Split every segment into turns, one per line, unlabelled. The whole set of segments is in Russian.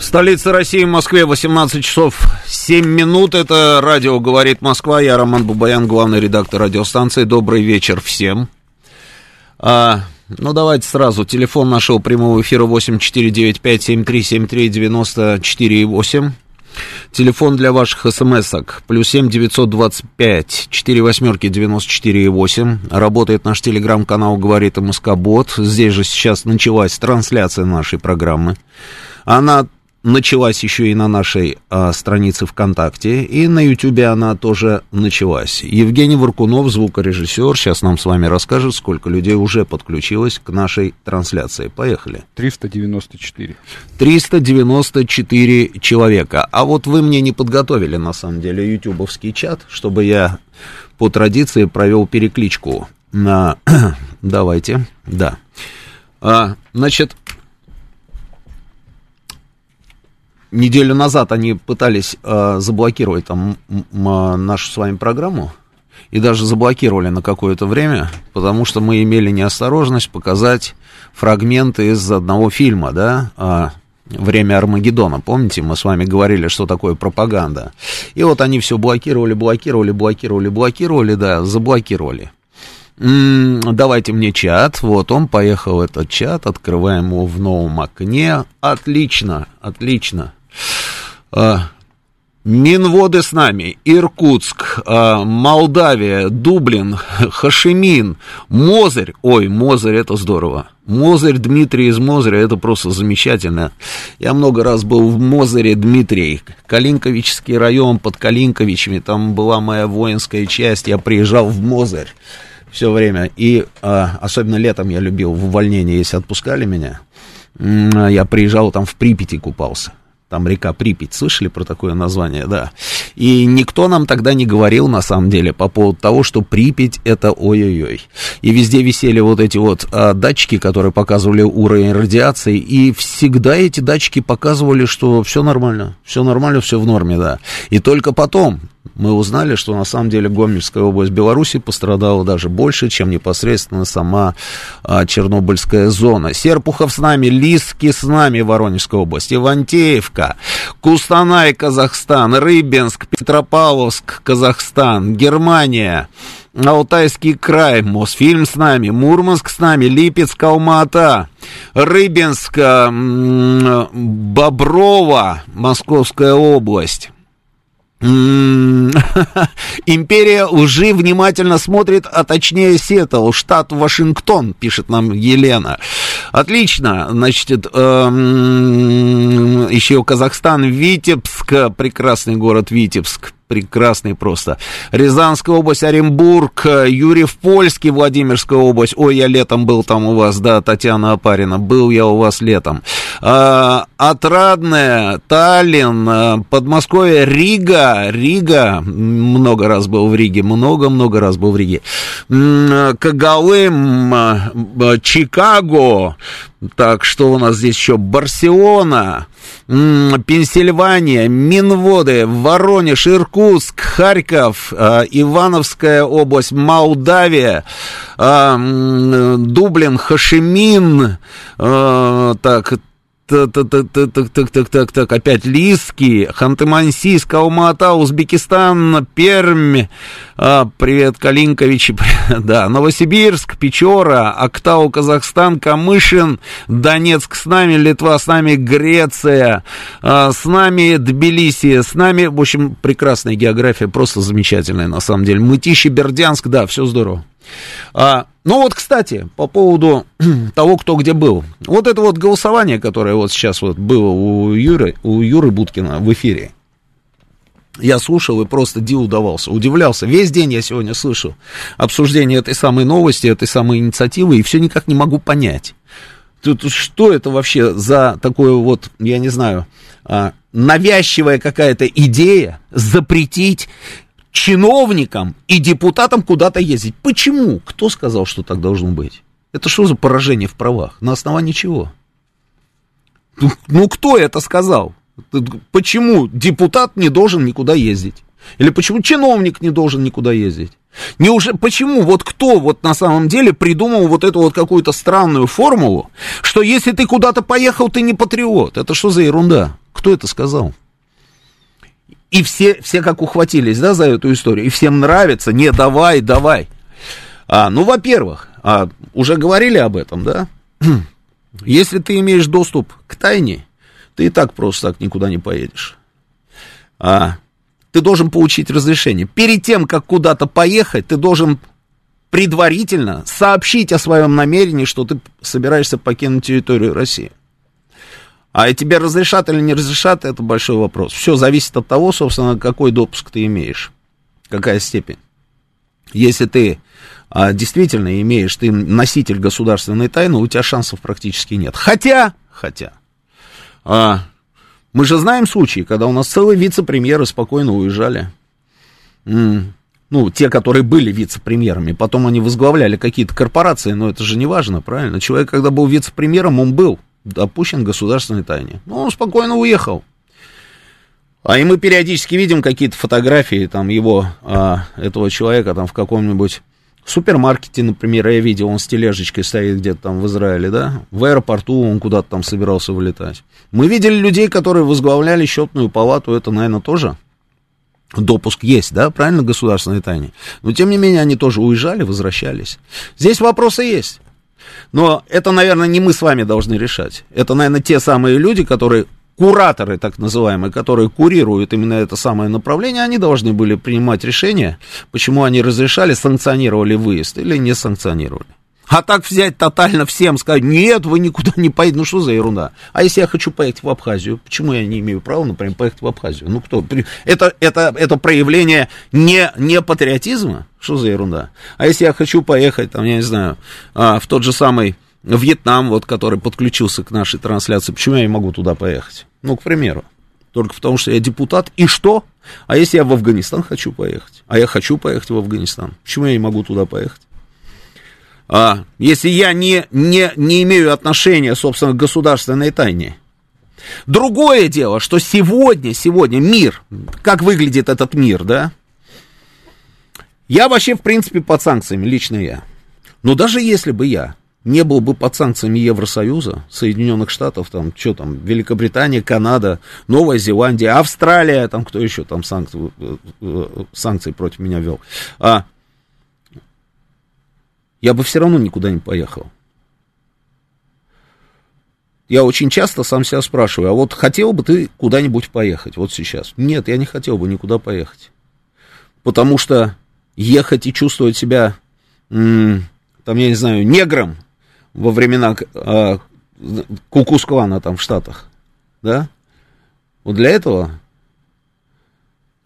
В столице России, в Москве, 18 часов 7 минут. Это радио «Говорит Москва». Я Роман Бабаян, главный редактор радиостанции. Добрый вечер всем. А, ну, давайте сразу. Телефон нашего прямого эфира 8495-7373-94,8. Телефон для ваших смс-ок. Плюс семь девятьсот двадцать пять четыре восьмерки девяносто четыре восемь. Работает наш телеграм-канал «Говорит МСК-бот». Здесь же сейчас началась трансляция нашей программы. Она началась еще и на нашей а, странице ВКонтакте, и на Ютубе она тоже началась. Евгений Варкунов, звукорежиссер, сейчас нам с вами расскажет, сколько людей уже подключилось к нашей трансляции. Поехали.
394.
394 человека. А вот вы мне не подготовили, на самом деле, ютубовский чат, чтобы я по традиции провел перекличку на... Давайте, да. А, значит, неделю назад они пытались э, заблокировать там м- нашу с вами программу и даже заблокировали на какое-то время, потому что мы имели неосторожность показать фрагменты из одного фильма, да, э, «Время Армагеддона». Помните, мы с вами говорили, что такое пропаганда. И вот они все блокировали, блокировали, блокировали, блокировали, да, заблокировали. Давайте мне чат. Вот он поехал, этот чат. Открываем его в новом окне. Отлично, отлично. А, Минводы с нами, Иркутск, а, Молдавия, Дублин, Хашимин, Мозырь, ой, Мозырь, это здорово, Мозырь, Дмитрий из Мозыря, это просто замечательно. Я много раз был в Мозыре, Дмитрий, Калинковичский район под Калинковичами, там была моя воинская часть, я приезжал в Мозырь все время, и а, особенно летом я любил в увольнение, если отпускали меня, я приезжал там в Припяти купался там река Припять, слышали про такое название, да. И никто нам тогда не говорил, на самом деле, по поводу того, что Припять это ой-ой-ой. И везде висели вот эти вот а, датчики, которые показывали уровень радиации, и всегда эти датчики показывали, что все нормально, все нормально, все в норме, да. И только потом, мы узнали, что на самом деле Гомельская область Беларуси пострадала даже больше, чем непосредственно сама а, Чернобыльская зона. Серпухов с нами, Лиски с нами, Воронежская область, Ивантеевка, Кустанай, Казахстан, Рыбинск, Петропавловск, Казахстан, Германия, Алтайский край, Мосфильм с нами, Мурманск с нами, Липецк, Алмата, Рыбинск, Боброва, Московская область. Империя лжи внимательно смотрит, а точнее Сиэтл, штат Вашингтон, пишет нам Елена. Отлично, значит, эм, еще Казахстан, Витебск, прекрасный город Витебск, прекрасный просто. Рязанская область, Оренбург, Юрьев Польский, Владимирская область. Ой, я летом был там у вас, да, Татьяна Апарина, был я у вас летом. А, Отрадная, Таллин, а, Подмосковье, Рига, Рига, много раз был в Риге, много-много раз был в Риге. Кагалым, а, Чикаго, так, что у нас здесь еще? Барселона, Пенсильвания, Минводы, Воронеж, Иркутск, Харьков, э, Ивановская область, Молдавия, э, Дублин, Хашимин, э, так, так, так, так, так, так, так, так, так, опять Лиски, Ханты-Мансийск, Алма-Ата, Узбекистан, Пермь, а, привет, Калинкович, да, Новосибирск, Печора, Актау, Казахстан, Камышин, Донецк с нами, Литва с нами, Греция, а, с нами Тбилиси, с нами, в общем, прекрасная география, просто замечательная, на самом деле, Мытищи, Бердянск, да, все здорово. А, ну вот, кстати, по поводу того, кто где был. Вот это вот голосование, которое вот сейчас вот было у Юры, у Юры Буткина в эфире. Я слушал и просто диву давался, удивлялся. Весь день я сегодня слышу обсуждение этой самой новости, этой самой инициативы, и все никак не могу понять. Тут что это вообще за такое вот, я не знаю, а, навязчивая какая-то идея запретить чиновникам и депутатам куда-то ездить. Почему? Кто сказал, что так должно быть? Это что за поражение в правах? На основании чего? Ну, ну кто это сказал? Почему депутат не должен никуда ездить? Или почему чиновник не должен никуда ездить? Неужели, почему, вот кто вот на самом деле придумал вот эту вот какую-то странную формулу, что если ты куда-то поехал, ты не патриот? Это что за ерунда? Кто это сказал? И все, все как ухватились, да, за эту историю, и всем нравится, не, давай, давай. А, ну, во-первых, а, уже говорили об этом, да? Если ты имеешь доступ к тайне, ты и так просто так никуда не поедешь. А, ты должен получить разрешение. Перед тем, как куда-то поехать, ты должен предварительно сообщить о своем намерении, что ты собираешься покинуть территорию России. А тебе разрешат или не разрешат, это большой вопрос. Все зависит от того, собственно, какой допуск ты имеешь, какая степень. Если ты а, действительно имеешь, ты носитель государственной тайны, у тебя шансов практически нет. Хотя, хотя, а, мы же знаем случаи, когда у нас целые вице-премьеры спокойно уезжали. М-м, ну, те, которые были вице-премьерами, потом они возглавляли какие-то корпорации, но это же не важно, правильно? Человек, когда был вице-премьером, он был допущен государственной тайне. Ну, он спокойно уехал. А и мы периодически видим какие-то фотографии там его, а, этого человека там в каком-нибудь супермаркете, например, я видел, он с тележечкой стоит где-то там в Израиле, да, в аэропорту он куда-то там собирался вылетать. Мы видели людей, которые возглавляли счетную палату, это, наверное, тоже допуск есть, да, правильно, государственной тайне. Но, тем не менее, они тоже уезжали, возвращались. Здесь вопросы есть. Но это, наверное, не мы с вами должны решать. Это, наверное, те самые люди, которые кураторы, так называемые, которые курируют именно это самое направление, они должны были принимать решение, почему они разрешали, санкционировали выезд или не санкционировали. А так взять тотально всем, сказать, нет, вы никуда не поедете, ну что за ерунда? А если я хочу поехать в Абхазию, почему я не имею права, например, поехать в Абхазию? Ну кто? Это, это, это проявление не, не патриотизма? Что за ерунда? А если я хочу поехать, там, я не знаю, а, в тот же самый Вьетнам, вот, который подключился к нашей трансляции, почему я не могу туда поехать? Ну, к примеру. Только потому, что я депутат. И что? А если я в Афганистан хочу поехать? А я хочу поехать в Афганистан. Почему я не могу туда поехать? А, если я не, не, не имею отношения, собственно, к государственной тайне. Другое дело, что сегодня, сегодня мир, как выглядит этот мир, да? Я вообще, в принципе, под санкциями, лично я. Но даже если бы я не был бы под санкциями Евросоюза, Соединенных Штатов, там, что там, Великобритания, Канада, Новая Зеландия, Австралия, там, кто еще там санкции, э, э, санкции против меня вел, а, я бы все равно никуда не поехал. Я очень часто сам себя спрашиваю, а вот хотел бы ты куда-нибудь поехать, вот сейчас? Нет, я не хотел бы никуда поехать. Потому что ехать и чувствовать себя, там, я не знаю, негром, во времена э, Кукусклана там в Штатах, да? Вот для этого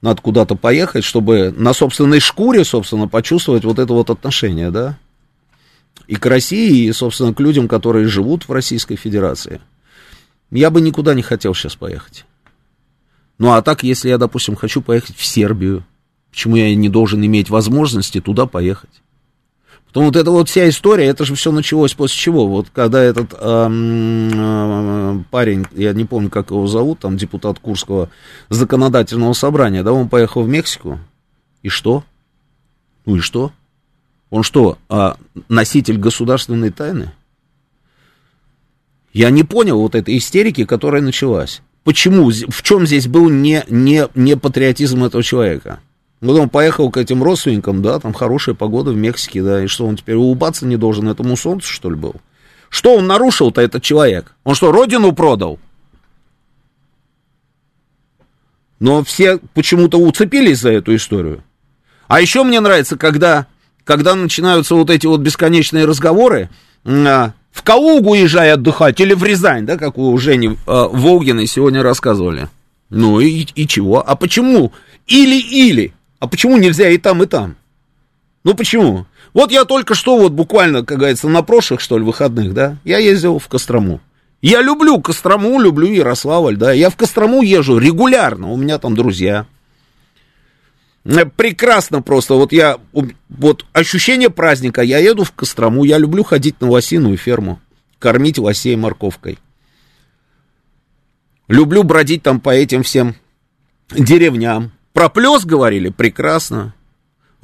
надо куда-то поехать, чтобы на собственной шкуре, собственно, почувствовать вот это вот отношение, да? И к России, и, собственно, к людям, которые живут в Российской Федерации. Я бы никуда не хотел сейчас поехать. Ну, а так, если я, допустим, хочу поехать в Сербию, почему я не должен иметь возможности туда поехать? Потом вот эта вот вся история, это же все началось после чего? Вот когда этот эм, э, парень, я не помню, как его зовут, там депутат Курского законодательного собрания, да, он поехал в Мексику, и что? Ну и что? Он что, э, носитель государственной тайны? Я не понял вот этой истерики, которая началась. Почему? В чем здесь был не, не, не патриотизм этого человека? Ну, он поехал к этим родственникам, да, там хорошая погода в Мексике, да, и что, он теперь улыбаться не должен этому солнцу, что ли, был? Что он нарушил-то, этот человек? Он что, родину продал? Но все почему-то уцепились за эту историю. А еще мне нравится, когда, когда начинаются вот эти вот бесконечные разговоры, а, в Калугу езжай отдыхать или в Рязань, да, как у Жени а, Волгиной сегодня рассказывали. Ну и, и чего? А почему? Или-или. А почему нельзя и там, и там? Ну почему? Вот я только что, вот буквально, как говорится, на прошлых, что ли, выходных, да, я ездил в Кострому. Я люблю Кострому, люблю Ярославль, да, я в Кострому езжу регулярно, у меня там друзья. Э, прекрасно просто, вот я, вот ощущение праздника, я еду в Кострому, я люблю ходить на лосиную ферму, кормить лосей морковкой. Люблю бродить там по этим всем деревням. Про плес говорили, прекрасно.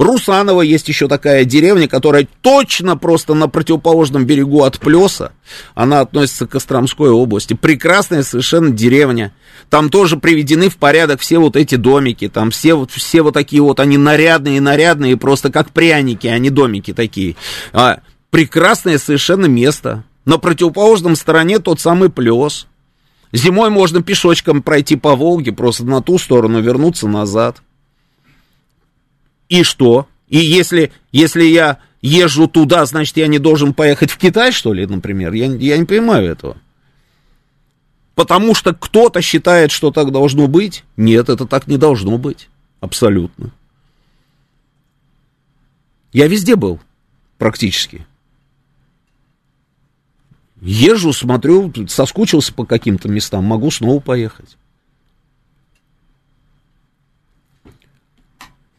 Русаново есть еще такая деревня, которая точно просто на противоположном берегу от Плеса. Она относится к Костромской области. Прекрасная совершенно деревня. Там тоже приведены в порядок все вот эти домики. Там все вот, все вот такие вот, они нарядные, нарядные, просто как пряники, а домики такие. А, прекрасное совершенно место. На противоположном стороне тот самый Плес. Зимой можно пешочком пройти по Волге, просто на ту сторону вернуться назад. И что? И если, если я езжу туда, значит, я не должен поехать в Китай, что ли, например? Я, я не понимаю этого. Потому что кто-то считает, что так должно быть. Нет, это так не должно быть. Абсолютно. Я везде был, практически. Езжу, смотрю, соскучился по каким-то местам, могу снова поехать.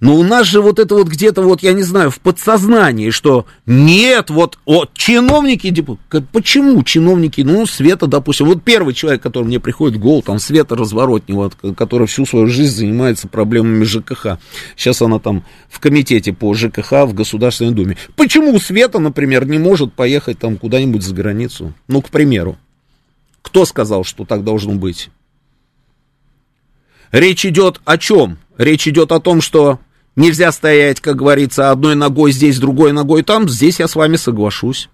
Но у нас же вот это вот где-то вот, я не знаю, в подсознании, что нет, вот, вот чиновники, депутаты, почему чиновники, ну, Света, допустим, вот первый человек, который мне приходит в голову, там, Света Разворотнева, которая всю свою жизнь занимается проблемами ЖКХ. Сейчас она там в комитете по ЖКХ в Государственной Думе. Почему Света, например, не может поехать там куда-нибудь за границу? Ну, к примеру. Кто сказал, что так должно быть? Речь идет о чем? Речь идет о том, что Нельзя стоять, как говорится, одной ногой здесь, другой ногой там. Здесь я с вами соглашусь.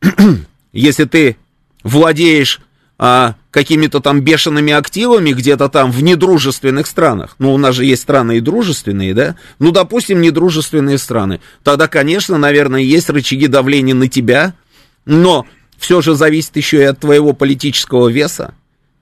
Если ты владеешь а, какими-то там бешеными активами где-то там в недружественных странах, ну, у нас же есть страны и дружественные, да, ну, допустим, недружественные страны, тогда, конечно, наверное, есть рычаги давления на тебя, но все же зависит еще и от твоего политического веса.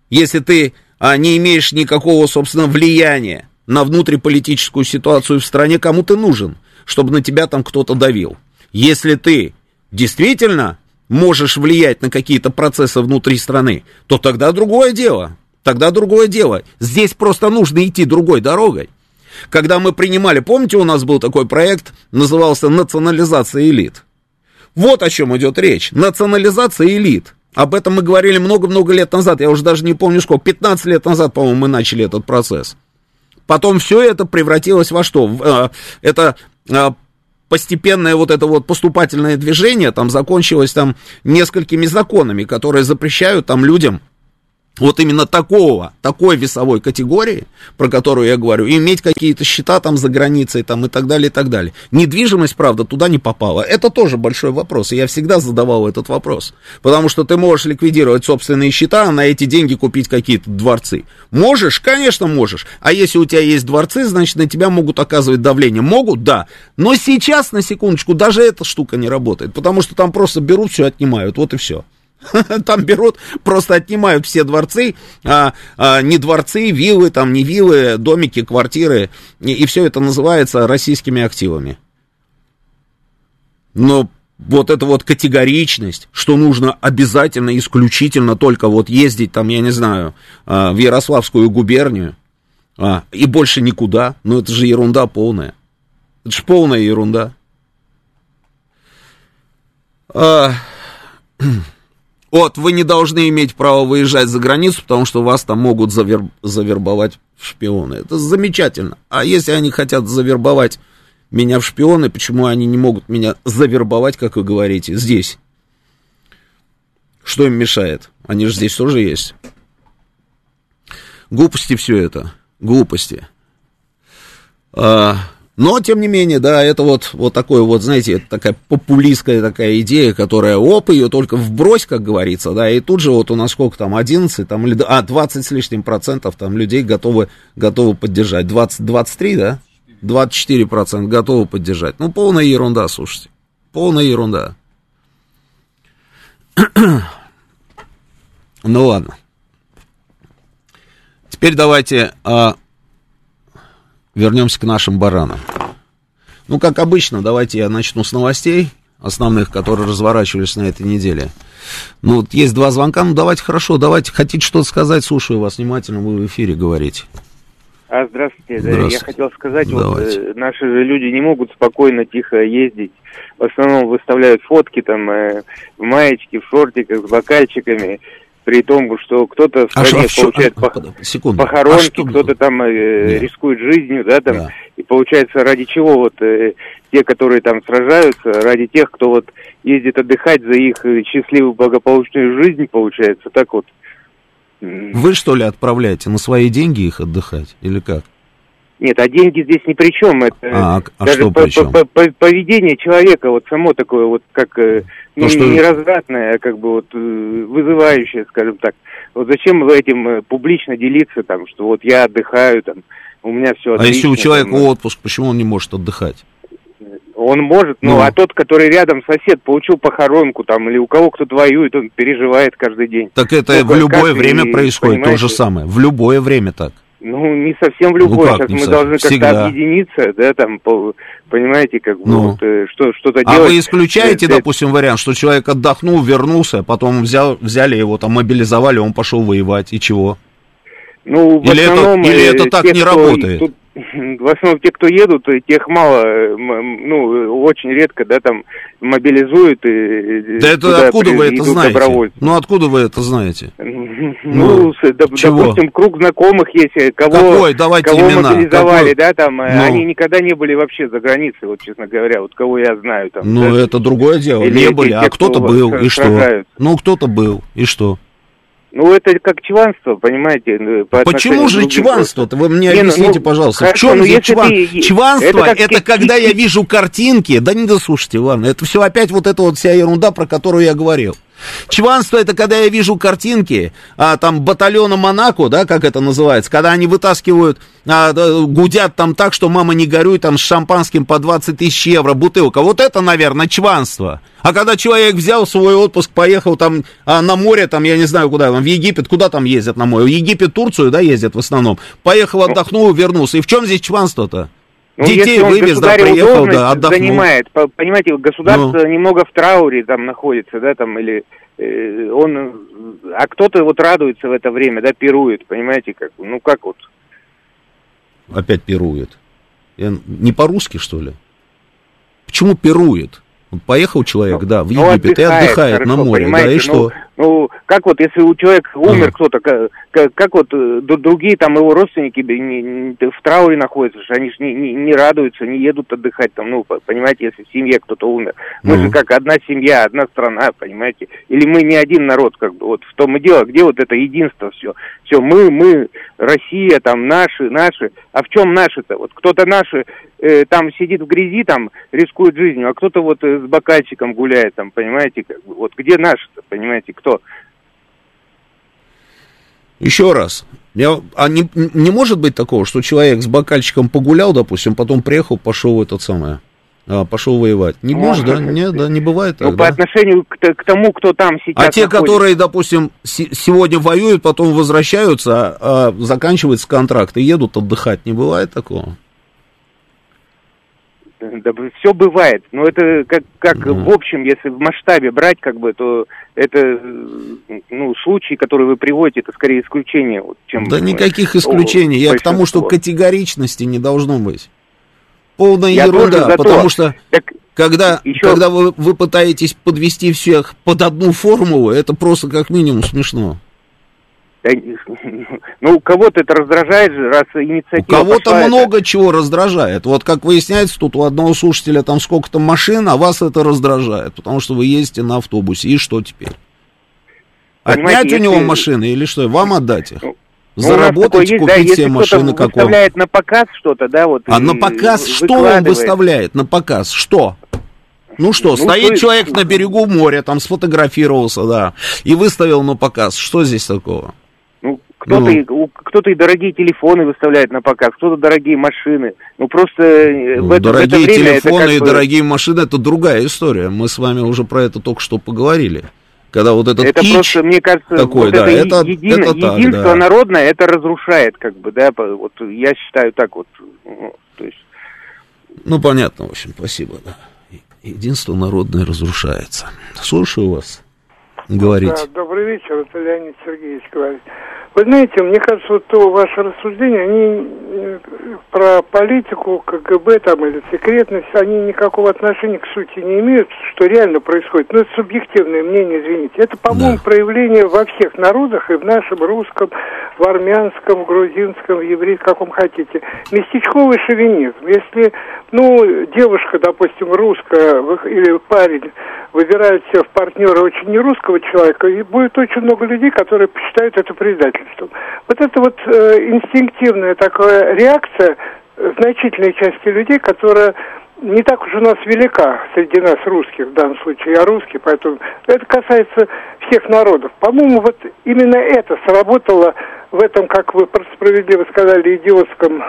Если ты а, не имеешь никакого, собственно, влияния на внутриполитическую ситуацию в стране, кому ты нужен, чтобы на тебя там кто-то давил. Если ты действительно можешь влиять на какие-то процессы внутри страны, то тогда другое дело. Тогда другое дело. Здесь просто нужно идти другой дорогой. Когда мы принимали, помните, у нас был такой проект, назывался «Национализация элит». Вот о чем идет речь. Национализация элит. Об этом мы говорили много-много лет назад. Я уже даже не помню сколько. 15 лет назад, по-моему, мы начали этот процесс. Потом все это превратилось во что? Э, это э, постепенное вот это вот поступательное движение там закончилось там несколькими законами, которые запрещают там людям вот именно такого, такой весовой категории, про которую я говорю, иметь какие-то счета там за границей там и так далее, и так далее. Недвижимость, правда, туда не попала. Это тоже большой вопрос, и я всегда задавал этот вопрос. Потому что ты можешь ликвидировать собственные счета, а на эти деньги купить какие-то дворцы. Можешь? Конечно, можешь. А если у тебя есть дворцы, значит, на тебя могут оказывать давление. Могут? Да. Но сейчас, на секундочку, даже эта штука не работает, потому что там просто берут все, отнимают, вот и все. Там берут, просто отнимают все дворцы, а, а, не дворцы, виллы, там не виллы, домики, квартиры, и, и все это называется российскими активами. Но вот эта вот категоричность, что нужно обязательно, исключительно только вот ездить там, я не знаю, а, в Ярославскую губернию, а, и больше никуда, ну это же ерунда полная. Это же полная ерунда. А, Вот, вы не должны иметь права выезжать за границу, потому что вас там могут завер... завербовать в шпионы. Это замечательно. А если они хотят завербовать меня в шпионы, почему они не могут меня завербовать, как вы говорите, здесь? Что им мешает? Они же здесь тоже есть. Глупости все это. Глупости. А, но, тем не менее, да, это вот, вот такое вот, знаете, такая популистская такая идея, которая, оп, ее только вбрось, как говорится, да, и тут же вот у нас сколько там, 11, там, или, а, 20 с лишним процентов там людей готовы, готовы поддержать. 20, 23, да? 24 процента готовы поддержать. Ну, полная ерунда, слушайте. Полная ерунда. ну, ладно. Теперь давайте а, вернемся к нашим баранам. Ну, как обычно, давайте я начну с новостей основных, которые разворачивались на этой неделе. Ну, вот есть два звонка, ну, давайте, хорошо, давайте, хотите что-то сказать, слушаю вас внимательно, вы в эфире говорите.
А, здравствуйте. здравствуйте. Я хотел сказать, вот, э, наши же люди не могут спокойно, тихо ездить. В основном выставляют фотки там э, в маечке, в шортиках, с бокальчиками при том, что кто-то в а стране а, получает а, по, секунду. похоронки, а кто-то там э, рискует жизнью, да, там, да. и получается ради чего вот э, те, которые там сражаются, ради тех, кто вот ездит отдыхать за их э, счастливую благополучную жизнь, получается, так вот.
Вы что ли отправляете на свои деньги их отдыхать или как?
Нет, а деньги здесь ни при чем. Это а, а даже что по, при чем? По, по, поведение человека вот само такое вот как э, ну, что... неразвратное, а как бы вот э, вызывающее, скажем так. Вот зачем этим э, публично делиться там, что вот я отдыхаю там, у меня все.
Отлично, а если у человека там, отпуск, почему он не может отдыхать?
Он может, ну, ну, а тот, который рядом сосед, получил похоронку там, или у кого кто-то воюет, он переживает каждый день.
Так это ну, в любое время происходит то же самое. В любое время так.
Ну, не совсем в любое. Ну, Сейчас мы совсем? должны как-то объединиться, да, там, по, понимаете, как бы ну. вот, э, что, что-то
а делать. А вы исключаете, это... допустим, вариант, что человек отдохнул, вернулся, потом взял, взяли его, там, мобилизовали, он пошел воевать, и чего?
Ну,
или, это, или это э, так не работает? Тут
в основном те, кто едут, тех мало, ну, очень редко, да, там мобилизуют и
Да это откуда вы это знаете? Ну, откуда вы это знаете?
Ну, ну допустим, круг знакомых есть, э, кого, Какой? Давайте кого имена. мобилизовали, Какой? да, там, э, ну. они никогда не были вообще за границей, вот, честно говоря, вот кого я знаю. Там,
ну, да? это другое дело, Или не были, а кто-то был, и что? Ну, кто-то был, и что?
Ну, это как чванство, понимаете?
Ну, по Почему же чванство-то? Вы мне не, ну, объясните, ну, пожалуйста, хорошо, в чем здесь чван... ты... чванство? Это, это когда я вижу картинки, да не дослушайте, ладно, это все опять вот эта вот вся ерунда, про которую я говорил. Чванство это когда я вижу картинки, а, там батальона Монако, да, как это называется, когда они вытаскивают, а, гудят там так, что мама не горюй, там с шампанским по 20 тысяч евро бутылка. Вот это, наверное, чванство. А когда человек взял свой отпуск, поехал там а, на море, там, я не знаю куда, там, в Египет, куда там ездят на море? В Египет, Турцию, да, ездят в основном. Поехал, отдохнул, вернулся. И в чем здесь чванство-то?
Ну, Детей вывез, да, приехал, да, отдохнул. занимает, понимаете, государство ну. немного в трауре там находится, да, там, или э, он, а кто-то вот радуется в это время, да, пирует, понимаете, как, ну, как вот.
Опять пирует. Я, не по-русски, что ли? Почему пирует? Поехал человек, ну, да, в ну, Египет отдыхает, и отдыхает хорошо, на море, да, и ну, что?
Ну, как вот, если у человека умер кто-то, как, как вот э, другие там его родственники не, не, в трауре находятся, они же не, не, не радуются, не едут отдыхать там, ну, понимаете, если в семье кто-то умер. Мы же как одна семья, одна страна, понимаете? Или мы не один народ, как бы, вот в том и дело, где вот это единство все. Все, мы, мы, Россия, там, наши, наши. А в чем наши-то? Вот кто-то наши э, там сидит в грязи, там, рискует жизнью, а кто-то вот э, с бокальчиком гуляет, там, понимаете, вот где наши-то, понимаете, кто?
Еще раз, я, а не, не может быть такого, что человек с бокальчиком погулял, допустим, потом приехал, пошел в этот самое, а, пошел воевать. Не ну, может, да? Нет, да, не бывает так, Ну,
по отношению к, к тому, кто там сейчас
А те, находится. которые, допустим, сегодня воюют, потом возвращаются, а, а заканчивается контракт и едут отдыхать, не бывает такого?
Да, все бывает, но это как, как mm. в общем, если в масштабе брать, как бы, то это, ну, случаи, которые вы приводите, это скорее исключение, вот, чем...
Да никаких исключений, я к тому, что категоричности не должно быть. Полная я ерунда, потому что так когда, еще... когда вы, вы пытаетесь подвести всех под одну формулу, это просто как минимум смешно.
Ну, кого-то это раздражает, раз инициатива...
У кого-то много это... чего раздражает. Вот как выясняется, тут у одного слушателя там сколько-то машин, а вас это раздражает, потому что вы ездите на автобусе. И что теперь? Понимаете, Отнять если... у него машины или что? Вам отдать их? Ну, Заработать, есть, купить да, себе машины как
выставляет на показ что-то, да, вот.
А на показ что он выставляет? На показ что? Ну что, ну, стоит то... человек на берегу моря, там сфотографировался, да, и выставил на показ. Что здесь такого?
Кто-то, ну. кто-то и дорогие телефоны выставляет на показ, кто-то дорогие машины. Ну просто
э, ну, в это, дорогие в это время телефоны это и бы... дорогие машины это другая история. Мы с вами уже про это только что поговорили. Когда вот этот
это кич просто, мне кажется, такой, вот да, это, это, един, это так, единство да. народное это разрушает, как бы, да, вот я считаю так вот. Ну, то есть
Ну, понятно, в общем, спасибо, да. Единство народное разрушается. Слушаю вас. Говорите.
Да, добрый вечер, это Леонид Сергеевич говорит. Вы знаете, мне кажется, вот то ваше рассуждение, они э, про политику, КГБ там или секретность, они никакого отношения к сути не имеют, что реально происходит. Ну, это субъективное мнение, извините. Это, по-моему, да. проявление во всех народах, и в нашем русском, в армянском, в грузинском, в еврейском, каком хотите. Местечковый шовинизм. Если, ну, девушка, допустим, русская или парень выбирают себе в партнера очень нерусского человека, и будет очень много людей, которые посчитают это предательством. Вот это вот э, инстинктивная такая реакция значительной части людей, которая не так уж у нас велика среди нас русских, в данном случае я русский, поэтому это касается всех народов. По-моему, вот именно это сработало в этом, как вы справедливо сказали, идиотском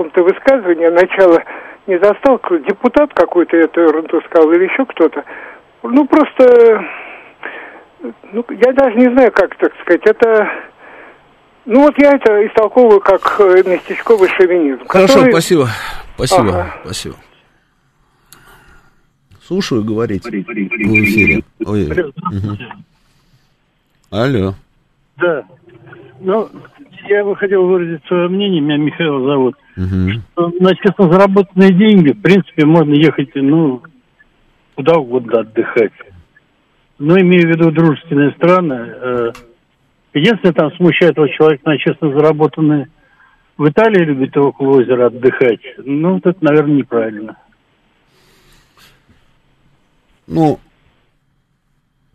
каком-то высказывании, начало не застал, депутат какой-то эту ерунду сказал или еще кто-то, ну, просто, ну, я даже не знаю, как так сказать, это... Ну, вот я это истолковываю как э, местечковый шовинизм.
Хорошо, который... спасибо. Спасибо, ага. спасибо. Слушаю, говорите. В эфире. Ой. Алло.
Да. Ну, я бы хотел выразить свое мнение, меня Михаил зовут. Угу. Что на честно заработанные деньги, в принципе, можно ехать, ну, куда угодно отдыхать. Но имею в виду дружественные страны. Э, единственное, там смущает его человек на честно заработанные в Италии любит около озера отдыхать. Ну, вот это, наверное, неправильно.
Ну,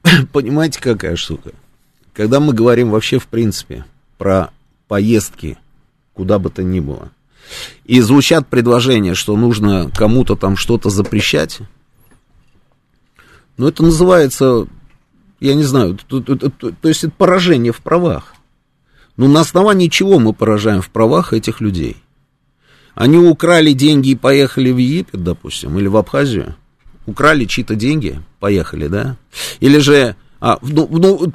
понимаете, какая штука? Когда мы говорим вообще, в принципе, про поездки, куда бы то ни было, и звучат предложения, что нужно кому-то там что-то запрещать, ну, это называется, я не знаю, то, есть это поражение в правах. Ну, на основании чего мы поражаем в правах этих людей? Они украли деньги и поехали в Египет, допустим, или в Абхазию. Украли чьи-то деньги, поехали, да? Или же а, ну, ну,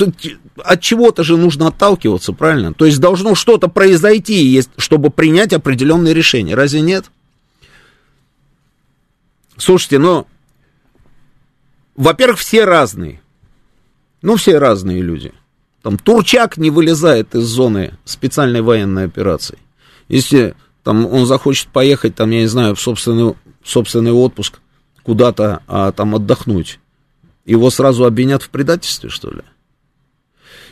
от чего-то же нужно отталкиваться, правильно? То есть должно что-то произойти, чтобы принять определенные решения. Разве нет? Слушайте, ну, во-первых, все разные. Ну, все разные люди. Там Турчак не вылезает из зоны специальной военной операции. Если там он захочет поехать, там, я не знаю, в собственный, в собственный отпуск куда-то а, там отдохнуть, его сразу обвинят в предательстве, что ли?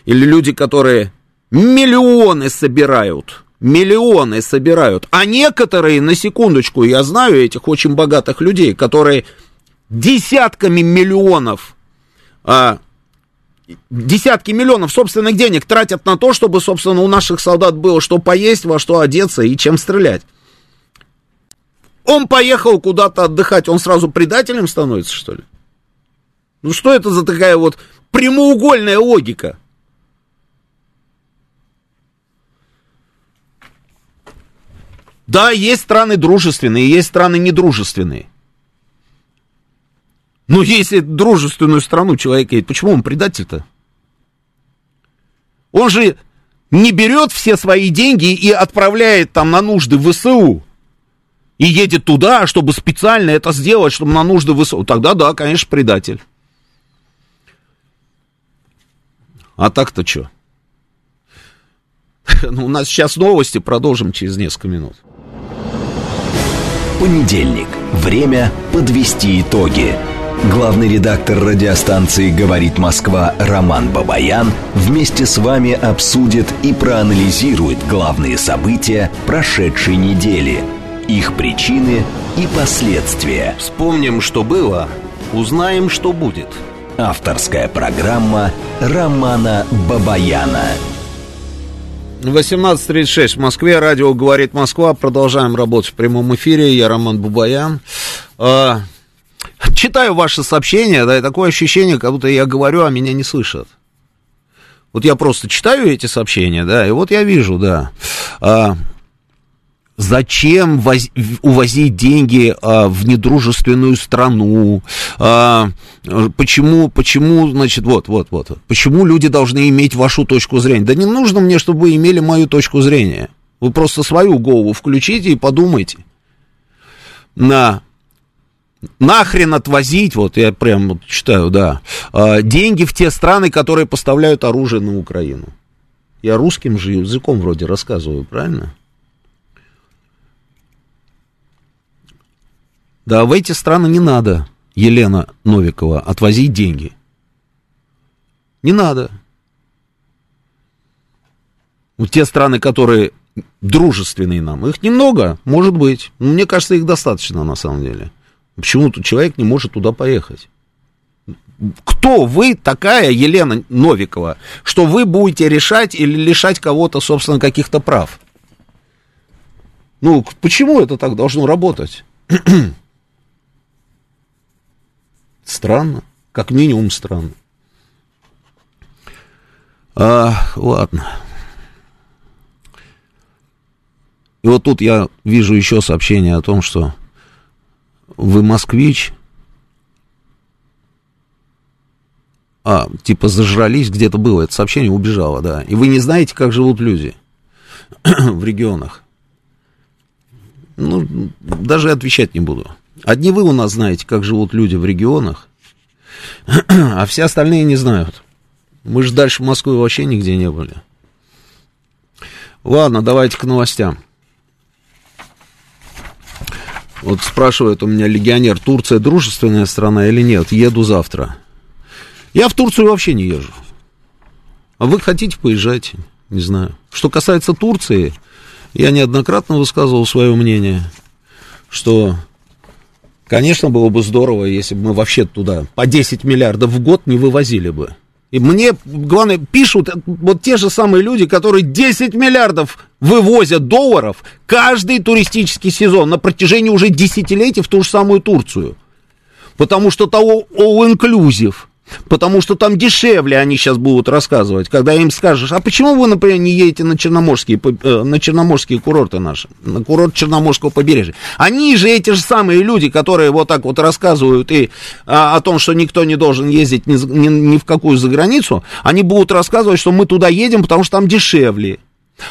Или люди, которые миллионы собирают, миллионы собирают, а некоторые, на секундочку, я знаю этих очень богатых людей, которые десятками миллионов, а, десятки миллионов собственных денег тратят на то, чтобы, собственно, у наших солдат было что поесть, во что одеться и чем стрелять. Он поехал куда-то отдыхать, он сразу предателем становится, что ли? Ну что это за такая вот прямоугольная логика? Да, есть страны дружественные, есть страны недружественные. Ну, если дружественную страну человек едет, почему он предатель-то? Он же не берет все свои деньги и отправляет там на нужды ВСУ. И едет туда, чтобы специально это сделать, чтобы на нужды ВСУ. Тогда да, конечно, предатель. А так-то что? Ну, у нас сейчас новости, продолжим через несколько минут.
Понедельник. Время подвести итоги. Главный редактор радиостанции «Говорит Москва» Роман Бабаян вместе с вами обсудит и проанализирует главные события прошедшей недели, их причины и последствия.
Вспомним, что было, узнаем, что будет.
Авторская программа Романа Бабаяна.
18.36 в Москве, радио «Говорит Москва». Продолжаем работать в прямом эфире. Я Роман Бабаян. А, читаю ваши сообщения, да, и такое ощущение, как будто я говорю, а меня не слышат. Вот я просто читаю эти сообщения, да, и вот я вижу, да. А, зачем воз, увозить деньги а, в недружественную страну? А, почему, почему, значит, вот, вот, вот. Почему люди должны иметь вашу точку зрения? Да не нужно мне, чтобы вы имели мою точку зрения. Вы просто свою голову включите и подумайте. На нахрен отвозить, вот я прям вот читаю, да, э, деньги в те страны, которые поставляют оружие на Украину. Я русским же языком вроде рассказываю, правильно? Да, в эти страны не надо, Елена Новикова, отвозить деньги. Не надо. Вот те страны, которые дружественные нам, их немного, может быть. Но мне кажется, их достаточно на самом деле. Почему тут человек не может туда поехать? Кто вы такая, Елена Новикова, что вы будете решать или лишать кого-то, собственно, каких-то прав? Ну, почему это так должно работать? Странно. Как минимум странно. А, ладно. И вот тут я вижу еще сообщение о том, что вы москвич, а, типа зажрались, где-то было это сообщение, убежало, да. И вы не знаете, как живут люди в регионах. Ну, даже отвечать не буду. Одни вы у нас знаете, как живут люди в регионах, а все остальные не знают. Мы же дальше Москвы вообще нигде не были. Ладно, давайте к новостям. Вот спрашивает у меня легионер, Турция дружественная страна или нет? Еду завтра. Я в Турцию вообще не езжу. А вы хотите, поезжайте. Не знаю. Что касается Турции, я неоднократно высказывал свое мнение, что, конечно, было бы здорово, если бы мы вообще туда по 10 миллиардов в год не вывозили бы. И мне, главное, пишут вот те же самые люди, которые 10 миллиардов вывозят долларов каждый туристический сезон на протяжении уже десятилетий в ту же самую Турцию. Потому что того all-inclusive – Потому что там дешевле они сейчас будут рассказывать, когда им скажешь, а почему вы, например, не едете на черноморские, э, на черноморские курорты наши, на курорт Черноморского побережья? Они же эти же самые люди, которые вот так вот рассказывают и а, о том, что никто не должен ездить ни, ни, ни в какую заграницу, они будут рассказывать, что мы туда едем, потому что там дешевле.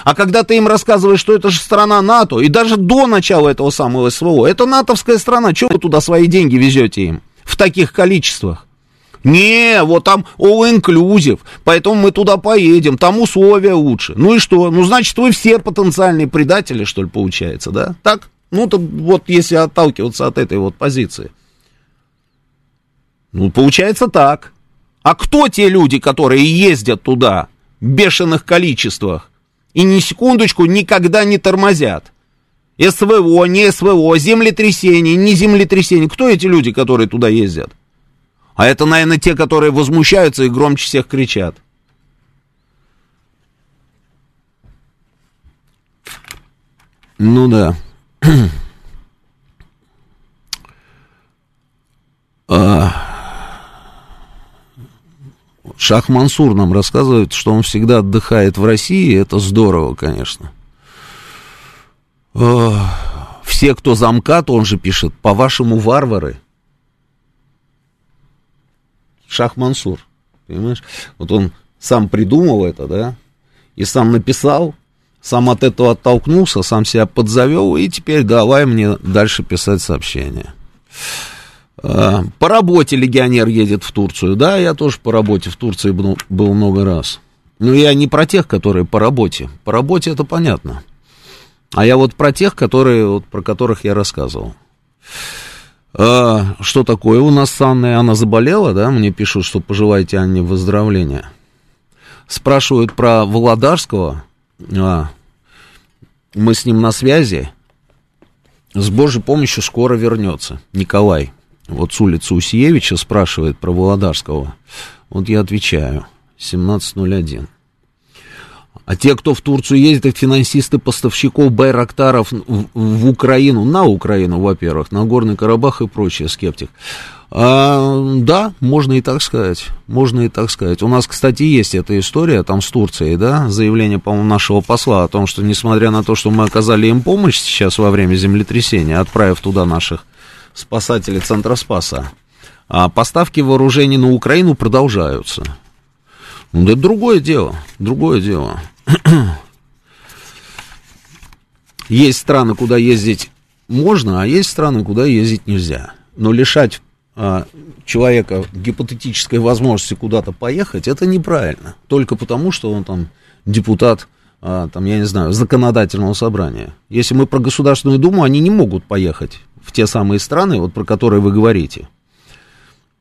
А когда ты им рассказываешь, что это же страна НАТО, и даже до начала этого самого СВО, это натовская страна, что вы туда свои деньги везете им в таких количествах? Не, вот там all inclusive, поэтому мы туда поедем, там условия лучше. Ну и что? Ну, значит, вы все потенциальные предатели, что ли, получается, да? Так? Ну, то вот если отталкиваться от этой вот позиции. Ну, получается так. А кто те люди, которые ездят туда в бешеных количествах и ни секундочку никогда не тормозят? СВО, не СВО, землетрясение, не землетрясение. Кто эти люди, которые туда ездят? А это, наверное, те, которые возмущаются и громче всех кричат. Ну да. а... Шах Мансур нам рассказывает, что он всегда отдыхает в России. Это здорово, конечно. Все, кто замкат, он же пишет, по-вашему, варвары – Шах Мансур. Понимаешь? Вот он сам придумал это, да, и сам написал, сам от этого оттолкнулся, сам себя подзавел, и теперь давай мне дальше писать сообщение. А, по работе легионер едет в Турцию. Да, я тоже по работе в Турции был, много раз. Но я не про тех, которые по работе. По работе это понятно. А я вот про тех, которые, вот, про которых я рассказывал. А, что такое у нас с Анной? Она заболела, да? Мне пишут, что пожелайте Анне выздоровления. Спрашивают про Володарского. А, мы с ним на связи. С Божьей помощью скоро вернется. Николай. Вот с улицы Усиевича спрашивает про Володарского. Вот я отвечаю. 17.01. А те, кто в Турцию ездит, это финансисты поставщиков байрактаров в, в Украину, на Украину, во-первых, на Горный Карабах и прочее, скептик. А, да, можно и так сказать, можно и так сказать. У нас, кстати, есть эта история там с Турцией, да, заявление, по-моему, нашего посла о том, что, несмотря на то, что мы оказали им помощь сейчас во время землетрясения, отправив туда наших спасателей Центра Спаса, а поставки вооружений на Украину продолжаются. Ну, это другое дело, другое дело. есть страны, куда ездить можно, а есть страны, куда ездить нельзя. но лишать а, человека гипотетической возможности куда-то поехать, это неправильно. Только потому, что он там депутат, а, там, я не знаю, законодательного собрания. Если мы про Государственную Думу, они не могут поехать в те самые страны, вот про которые вы говорите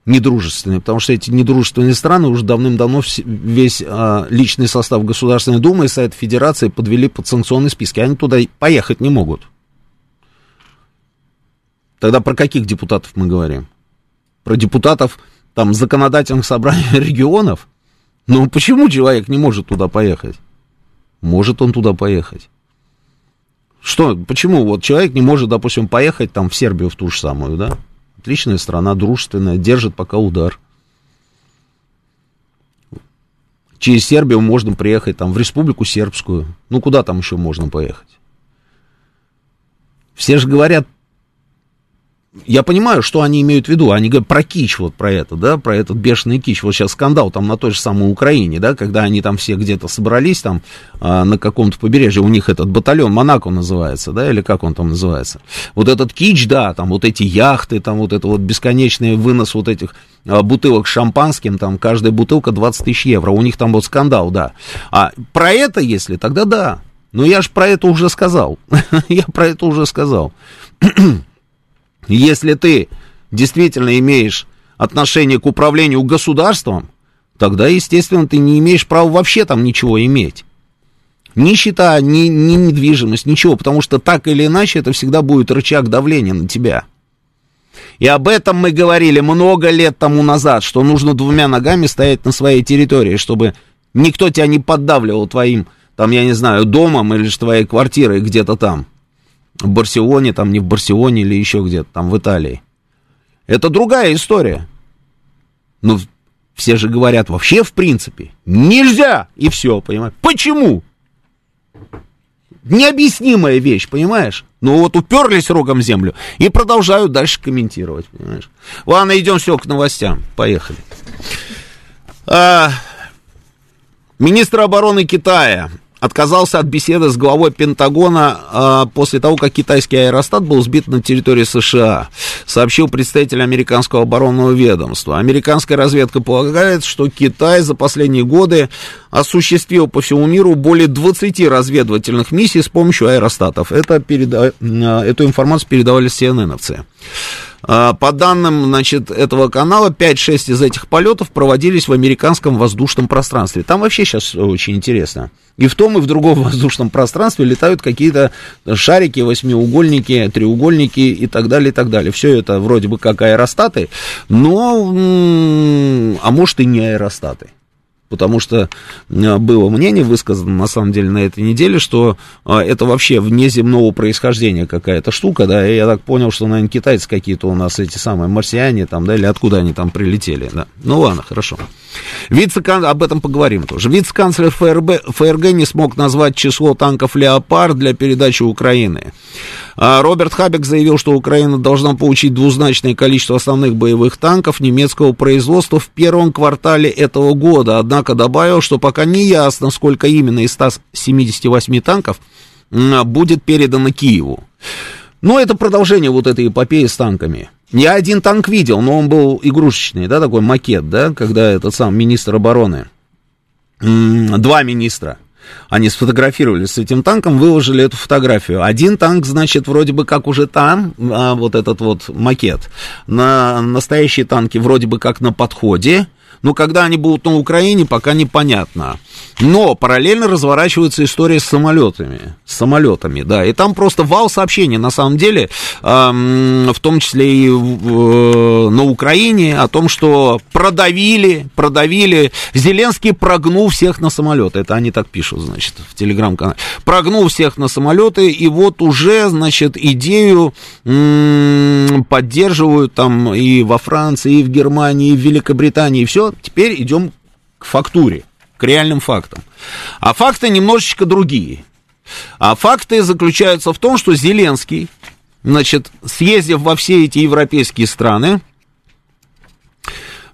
недружественные, потому что эти недружественные страны уже давным-давно весь а, личный состав Государственной Думы и Совет Федерации подвели под санкционные списки. Они туда поехать не могут. Тогда про каких депутатов мы говорим? Про депутатов там законодательных собраний регионов? Ну почему человек не может туда поехать? Может он туда поехать. Что, почему вот человек не может, допустим, поехать там в Сербию в ту же самую, да? Отличная страна, дружественная, держит пока удар. Через Сербию можно приехать там в Республику Сербскую. Ну, куда там еще можно поехать? Все же говорят я понимаю, что они имеют в виду. Они говорят про кич, вот про это, да, про этот бешеный кич. Вот сейчас скандал там на той же самой Украине, да, когда они там все где-то собрались там а, на каком-то побережье, у них этот батальон Монако называется, да, или как он там называется. Вот этот кич, да, там вот эти яхты, там вот это вот бесконечный вынос вот этих а, бутылок с шампанским, там каждая бутылка 20 тысяч евро. У них там вот скандал, да. А про это, если, тогда да. Но я же про это уже сказал. я про это уже сказал. Если ты действительно имеешь отношение к управлению государством, тогда, естественно, ты не имеешь права вообще там ничего иметь. Ни счета, ни, ни недвижимость, ничего, потому что так или иначе это всегда будет рычаг давления на тебя. И об этом мы говорили много лет тому назад, что нужно двумя ногами стоять на своей территории, чтобы никто тебя не поддавливал твоим, там, я не знаю, домом или же твоей квартирой где-то там в Барселоне, там не в Барселоне или еще где-то, там в Италии. Это другая история. Но все же говорят, вообще, в принципе, нельзя, и все, понимаешь? Почему? Необъяснимая вещь, понимаешь? Ну вот уперлись рогом в землю и продолжают дальше комментировать, понимаешь? Ладно, идем все к новостям. Поехали. А, министр обороны Китая отказался от беседы с главой Пентагона э, после того, как китайский аэростат был сбит на территории США, сообщил представитель американского оборонного ведомства. Американская разведка полагает, что Китай за последние годы осуществил по всему миру более 20 разведывательных миссий с помощью аэростатов. Это переда... Э, эту информацию передавали CNN-овцы. А, по данным, значит, этого канала, 5-6 из этих полетов проводились в американском воздушном пространстве. Там вообще сейчас очень интересно. И в том, и в другом воздушном пространстве летают какие-то шарики, восьмиугольники, треугольники и так далее, и так далее. Все это вроде бы как аэростаты, но, а может и не аэростаты потому что э, было мнение высказано, на самом деле, на этой неделе, что э, это вообще внеземного происхождения какая-то штука, да, и я так понял, что, наверное, китайцы какие-то у нас эти самые марсиане там, да, или откуда они там прилетели, да. Ну ладно, хорошо. Вице об этом поговорим тоже. Вице-канцлер ФРБ, ФРГ не смог назвать число танков «Леопард» для передачи Украины. А Роберт Хабек заявил, что Украина должна получить двузначное количество основных боевых танков немецкого производства в первом квартале этого года, однако добавил, что пока не ясно, сколько именно из 178 танков будет передано Киеву. Но это продолжение вот этой эпопеи с танками. Я один танк видел, но он был игрушечный, да, такой макет, да, когда этот сам министр обороны, два министра, они сфотографировали с этим танком, выложили эту фотографию. Один танк, значит, вроде бы как уже там, а вот этот вот макет. На настоящие танки вроде бы как на подходе, но когда они будут на Украине, пока непонятно. Но параллельно разворачивается история с самолетами. С самолетами, да. И там просто вал сообщений, на самом деле, э, в том числе и э, на Украине, о том, что продавили, продавили. Зеленский прогнул всех на самолеты. Это они так пишут, значит, в телеграм-канале. Прогнул всех на самолеты, и вот уже, значит, идею м- поддерживают там и во Франции, и в Германии, и в Великобритании, и все. Теперь идем к фактуре к реальным фактам. А факты немножечко другие. А факты заключаются в том, что Зеленский, значит, съездив во все эти европейские страны,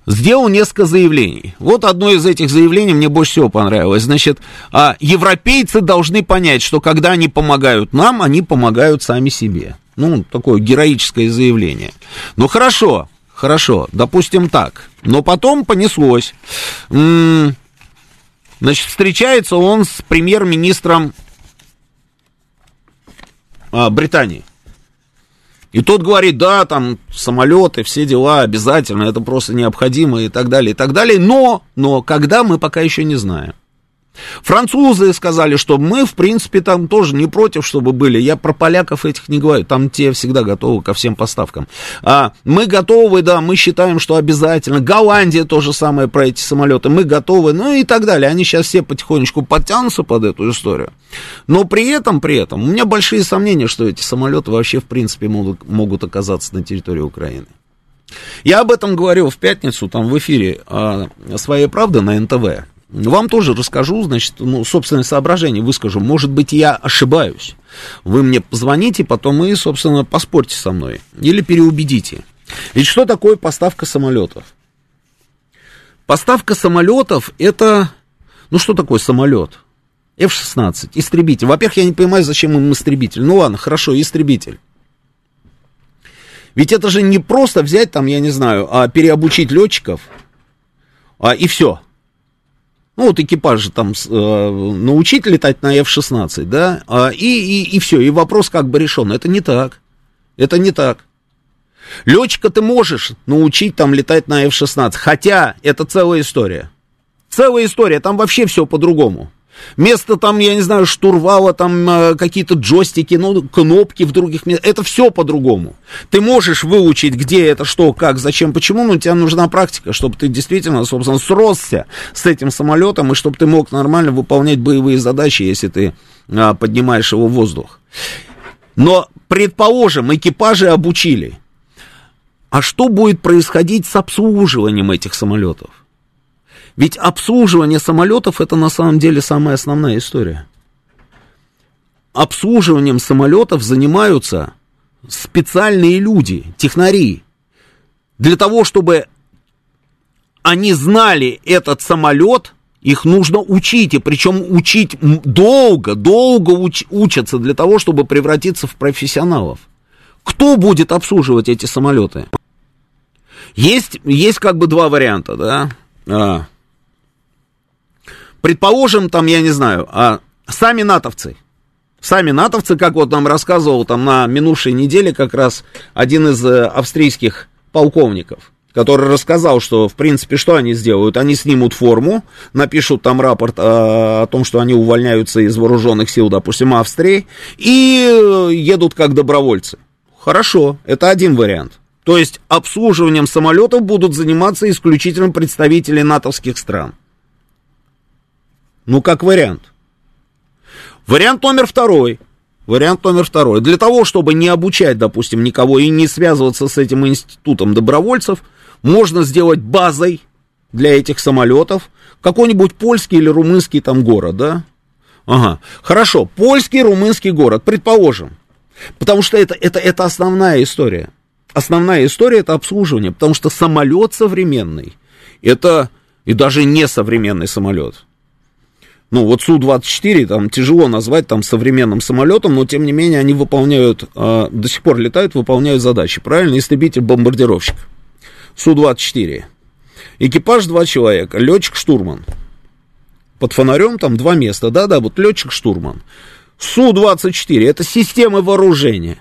сделал несколько заявлений. Вот одно из этих заявлений мне больше всего понравилось. Значит, а европейцы должны понять, что когда они помогают нам, они помогают сами себе. Ну, такое героическое заявление. Ну, хорошо, хорошо, допустим так. Но потом понеслось. Значит, встречается он с премьер-министром а, Британии. И тот говорит, да, там самолеты, все дела обязательно, это просто необходимо и так далее, и так далее. Но, но, когда мы пока еще не знаем. Французы сказали, что мы, в принципе, там тоже не против, чтобы были. Я про поляков этих не говорю, там те всегда готовы ко всем поставкам. А, мы готовы, да, мы считаем, что обязательно. Голландия то же самое про эти самолеты, мы готовы, ну и так далее. Они сейчас все потихонечку подтянутся под эту историю. Но при этом, при этом, у меня большие сомнения, что эти самолеты вообще, в принципе, могут, могут оказаться на территории Украины. Я об этом говорил в пятницу, там в эфире а, «Своей правды» на НТВ. Вам тоже расскажу, значит, ну, собственное соображение выскажу. Может быть, я ошибаюсь. Вы мне позвоните, потом и, собственно, поспорьте со мной. Или переубедите. Ведь что такое поставка самолетов? Поставка самолетов это... Ну, что такое самолет? F-16, истребитель. Во-первых, я не понимаю, зачем им истребитель. Ну ладно, хорошо, истребитель. Ведь это же не просто взять там, я не знаю, а переобучить летчиков, а, и все. Ну, вот экипаж там э, научить летать на F-16, да, а, и, и, и все, и вопрос как бы решен. Это не так. Это не так. Летчика ты можешь научить там летать на F-16, хотя это целая история. Целая история, там вообще все по-другому. Вместо там, я не знаю, штурвала, там э, какие-то джойстики, ну, кнопки в других местах. Это все по-другому. Ты можешь выучить, где это, что, как, зачем, почему, но тебе нужна практика, чтобы ты действительно, собственно, сросся с этим самолетом, и чтобы ты мог нормально выполнять боевые задачи, если ты а, поднимаешь его в воздух. Но, предположим, экипажи обучили. А что будет происходить с обслуживанием этих самолетов? Ведь обслуживание самолетов это на самом деле самая основная история. Обслуживанием самолетов занимаются специальные люди, технари. Для того, чтобы они знали этот самолет, их нужно учить, и причем учить долго, долго уч, учатся для того, чтобы превратиться в профессионалов. Кто будет обслуживать эти самолеты? Есть, есть как бы два варианта, да. А, Предположим, там, я не знаю, а сами натовцы. Сами натовцы, как вот нам рассказывал там на минувшей неделе как раз один из э, австрийских полковников, который рассказал, что, в принципе, что они сделают? Они снимут форму, напишут там рапорт о, о том, что они увольняются из вооруженных сил, допустим, Австрии, и э, едут как добровольцы. Хорошо, это один вариант. То есть обслуживанием самолетов будут заниматься исключительно представители натовских стран. Ну, как вариант. Вариант номер второй. Вариант номер второй. Для того, чтобы не обучать, допустим, никого и не связываться с этим институтом добровольцев, можно сделать базой для этих самолетов какой-нибудь польский или румынский там город, да? Ага, хорошо, польский, румынский город, предположим. Потому что это, это, это основная история. Основная история это обслуживание, потому что самолет современный, это и даже не современный самолет, ну, вот Су-24 там тяжело назвать там современным самолетом, но тем не менее они выполняют, э, до сих пор летают, выполняют задачи, правильно? Истребитель-бомбардировщик. Су-24. Экипаж два человека, летчик-штурман. Под фонарем там два места, да-да, вот летчик-штурман. Су-24 это системы вооружения.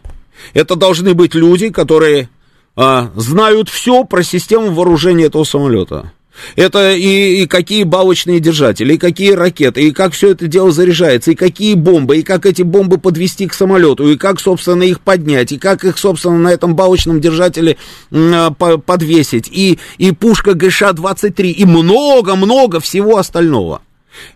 Это должны быть люди, которые а, знают все про систему вооружения этого самолета. Это и, и какие балочные держатели, и какие ракеты, и как все это дело заряжается, и какие бомбы, и как эти бомбы подвести к самолету, и как, собственно, их поднять, и как их, собственно, на этом балочном держателе э, подвесить, и, и пушка ГШ-23, и много-много всего остального.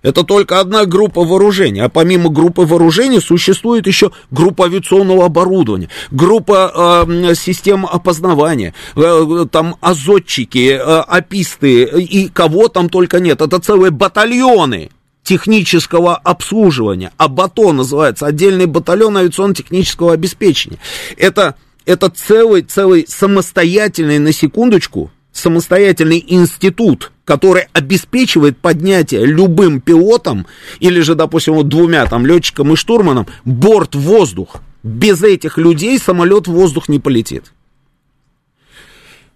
Это только одна группа вооружений, а помимо группы вооружений существует еще группа авиационного оборудования, группа э, систем опознавания, э, там азотчики, э, аписты и кого там только нет. Это целые батальоны технического обслуживания. АБАТО называется, отдельный батальон авиационно-технического обеспечения. Это, это целый, целый самостоятельный, на секундочку, самостоятельный институт, который обеспечивает поднятие любым пилотом или же, допустим, вот двумя там летчикам и штурманом борт в воздух. Без этих людей самолет в воздух не полетит.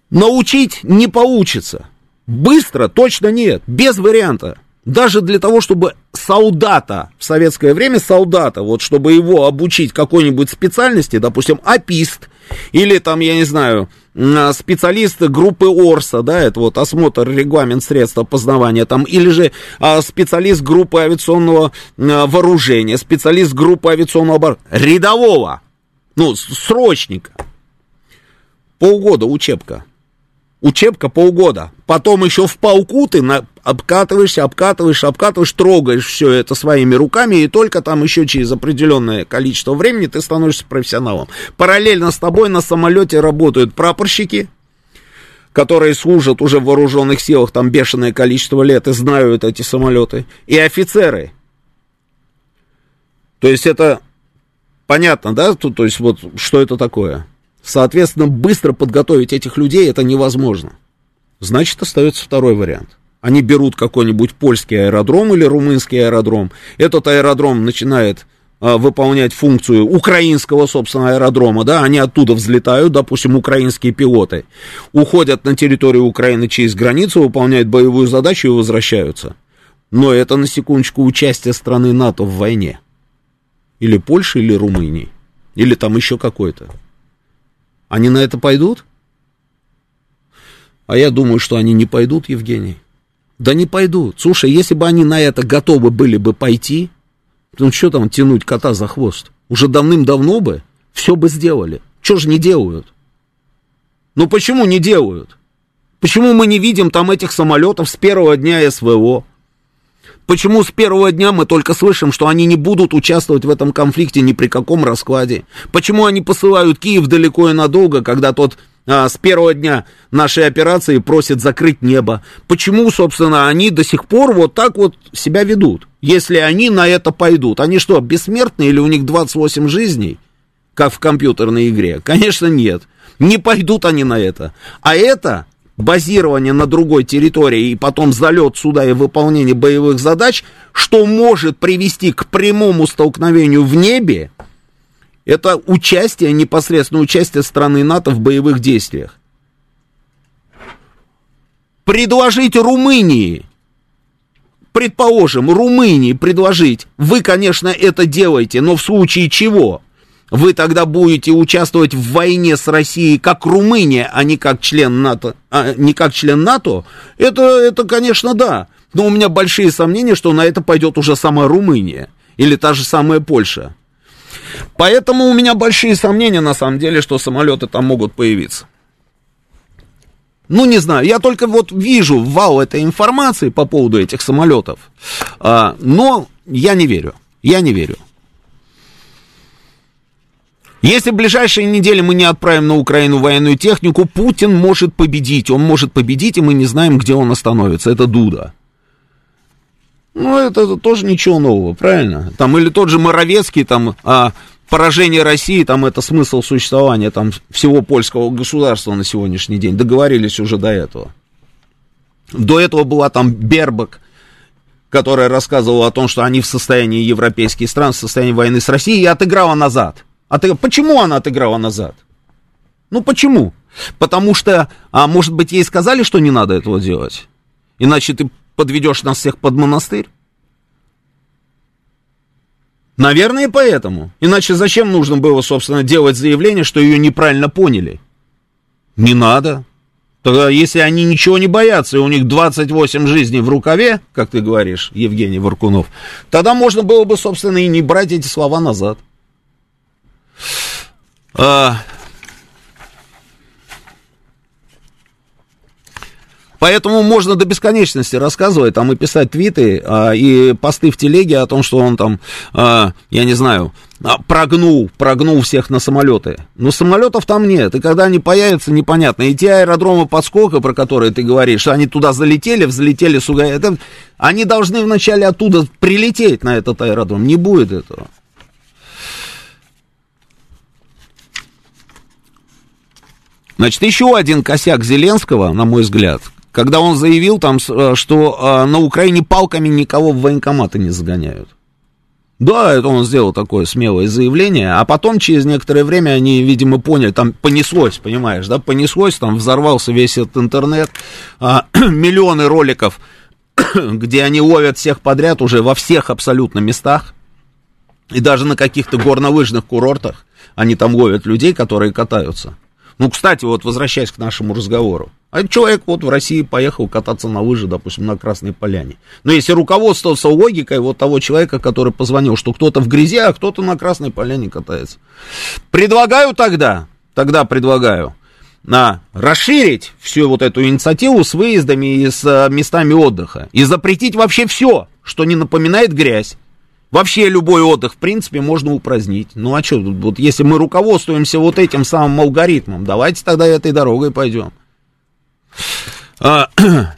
Научить не получится. Быстро точно нет, без варианта. Даже для того, чтобы солдата в советское время, солдата, вот чтобы его обучить какой-нибудь специальности, допустим, апист, или там, я не знаю, специалист группы ОРСа, да, это вот осмотр, регламент средств опознавания, там, или же а, специалист группы авиационного а, вооружения, специалист группы авиационного оборудования, рядового, ну, срочника. Полгода учебка учебка полгода. Потом еще в полку ты на, обкатываешься, обкатываешь, обкатываешь, трогаешь все это своими руками, и только там еще через определенное количество времени ты становишься профессионалом. Параллельно с тобой на самолете работают прапорщики, которые служат уже в вооруженных силах там бешеное количество лет и знают эти самолеты, и офицеры. То есть это понятно, да, то, то есть вот что это такое? Соответственно, быстро подготовить этих людей это невозможно. Значит, остается второй вариант. Они берут какой-нибудь польский аэродром или румынский аэродром. Этот аэродром начинает а, выполнять функцию украинского, собственно, аэродрома, да, они оттуда взлетают, допустим, украинские пилоты, уходят на территорию Украины через границу, выполняют боевую задачу и возвращаются. Но это, на секундочку, участие страны НАТО в войне. Или Польши, или Румынии. Или там еще какой-то. Они на это пойдут? А я думаю, что они не пойдут, Евгений. Да не пойдут. Слушай, если бы они на это готовы были бы пойти, ну что там тянуть кота за хвост? Уже давным-давно бы все бы сделали. Что же не делают? Ну почему не делают? Почему мы не видим там этих самолетов с первого дня СВО? Почему с первого дня мы только слышим, что они не будут участвовать в этом конфликте ни при каком раскладе? Почему они посылают Киев далеко и надолго, когда тот а, с первого дня нашей операции просит закрыть небо? Почему, собственно, они до сих пор вот так вот себя ведут? Если они на это пойдут, они что, бессмертные или у них 28 жизней, как в компьютерной игре? Конечно, нет. Не пойдут они на это. А это базирование на другой территории и потом залет сюда и выполнение боевых задач, что может привести к прямому столкновению в небе, это участие, непосредственно участие страны НАТО в боевых действиях. Предложить Румынии, предположим, Румынии предложить, вы, конечно, это делаете, но в случае чего? Вы тогда будете участвовать в войне с Россией как Румыния, а не как член НАТО, а не как член НАТО, это, это, конечно, да. Но у меня большие сомнения, что на это пойдет уже сама Румыния или та же самая Польша. Поэтому у меня большие сомнения, на самом деле, что самолеты там могут появиться. Ну, не знаю, я только вот вижу вал этой информации по поводу этих самолетов, а, но я не верю, я не верю. Если в ближайшие недели мы не отправим на Украину военную технику, Путин может победить. Он может победить, и мы не знаем, где он остановится. Это Дуда. Ну, это, это тоже ничего нового, правильно? Там или тот же Моровецкий, там, а, поражение России, там, это смысл существования, там, всего польского государства на сегодняшний день. Договорились уже до этого. До этого была там Бербак, которая рассказывала о том, что они в состоянии европейских стран, в состоянии войны с Россией, и отыграла назад. От... Почему она отыграла назад? Ну почему? Потому что, а может быть, ей сказали, что не надо этого делать? Иначе ты подведешь нас всех под монастырь? Наверное, поэтому. Иначе зачем нужно было, собственно, делать заявление, что ее неправильно поняли? Не надо. Тогда, если они ничего не боятся, и у них 28 жизней в рукаве, как ты говоришь, Евгений Варкунов, тогда можно было бы, собственно, и не брать эти слова назад. А... Поэтому можно до бесконечности рассказывать там и писать твиты а, и посты в телеге о том, что он там, а, я не знаю, а, прогнул, прогнул всех на самолеты. Но самолетов там нет, и когда они появятся, непонятно. И те аэродромы подскока, про которые ты говоришь, они туда залетели, взлетели, суга, это, они должны вначале оттуда прилететь на этот аэродром. Не будет этого. Значит, еще один косяк Зеленского, на мой взгляд, когда он заявил там, э, что э, на Украине палками никого в военкоматы не загоняют. Да, это он сделал такое смелое заявление, а потом через некоторое время они, видимо, поняли, там понеслось, понимаешь, да, понеслось, там взорвался весь этот интернет, а, миллионы роликов, где они ловят всех подряд уже во всех абсолютно местах, и даже на каких-то горнолыжных курортах они там ловят людей, которые катаются. Ну, кстати, вот возвращаясь к нашему разговору. А человек вот в России поехал кататься на лыжи, допустим, на Красной Поляне. Но если руководствоваться логикой вот того человека, который позвонил, что кто-то в грязи, а кто-то на Красной Поляне катается. Предлагаю тогда, тогда предлагаю, на расширить всю вот эту инициативу с выездами и с а, местами отдыха. И запретить вообще все, что не напоминает грязь. Вообще любой отдых, в принципе, можно упразднить. Ну а что, вот если мы руководствуемся вот этим самым алгоритмом, давайте тогда этой дорогой пойдем. А,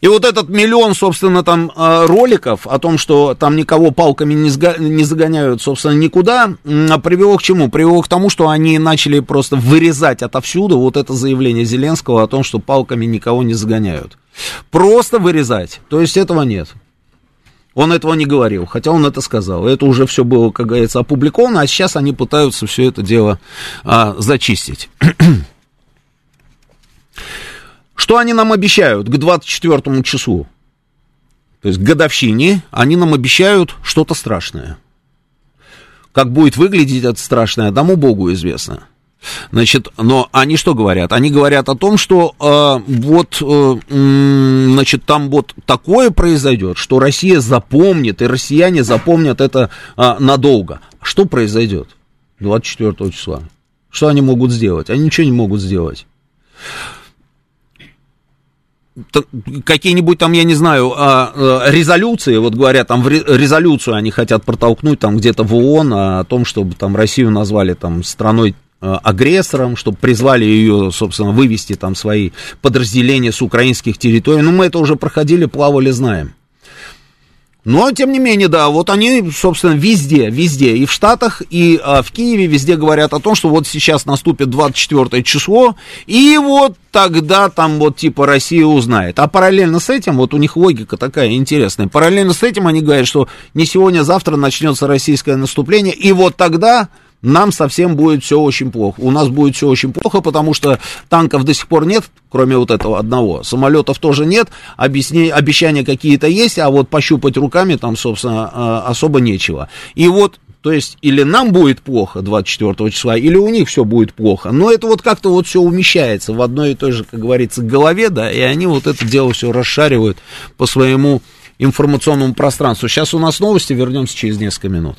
и вот этот миллион, собственно, там а, роликов о том, что там никого палками не, загоняют, собственно, никуда, привело к чему? Привело к тому, что они начали просто вырезать отовсюду вот это заявление Зеленского о том, что палками никого не загоняют. Просто вырезать. То есть этого нет. Он этого не говорил, хотя он это сказал. Это уже все было, как говорится, опубликовано, а сейчас они пытаются все это дело а, зачистить. Что они нам обещают к 24 часу? То есть к годовщине они нам обещают что-то страшное. Как будет выглядеть это страшное, одному Богу известно. Значит, но они что говорят? Они говорят о том, что э, вот, э, значит, там вот такое произойдет, что Россия запомнит, и россияне запомнят это э, надолго. Что произойдет 24 числа? Что они могут сделать? Они ничего не могут сделать какие-нибудь там, я не знаю, а, а, резолюции, вот говорят, там резолюцию они хотят протолкнуть там где-то в ООН о том, чтобы там Россию назвали там страной Э, агрессором, чтобы призвали ее, собственно, вывести там свои подразделения с украинских территорий. Ну, мы это уже проходили, плавали, знаем. Но, тем не менее, да, вот они, собственно, везде, везде, и в Штатах, и а, в Киеве, везде говорят о том, что вот сейчас наступит 24 число, и вот тогда там вот типа Россия узнает. А параллельно с этим, вот у них логика такая интересная, параллельно с этим они говорят, что не сегодня, а завтра начнется российское наступление, и вот тогда нам совсем будет все очень плохо. У нас будет все очень плохо, потому что танков до сих пор нет, кроме вот этого одного. Самолетов тоже нет, объясни, обещания какие-то есть, а вот пощупать руками там, собственно, а, особо нечего. И вот то есть или нам будет плохо 24 числа, или у них все будет плохо. Но это вот как-то вот все умещается в одной и той же, как говорится, голове, да, и они вот это дело все расшаривают по своему информационному пространству. Сейчас у нас новости, вернемся через несколько минут.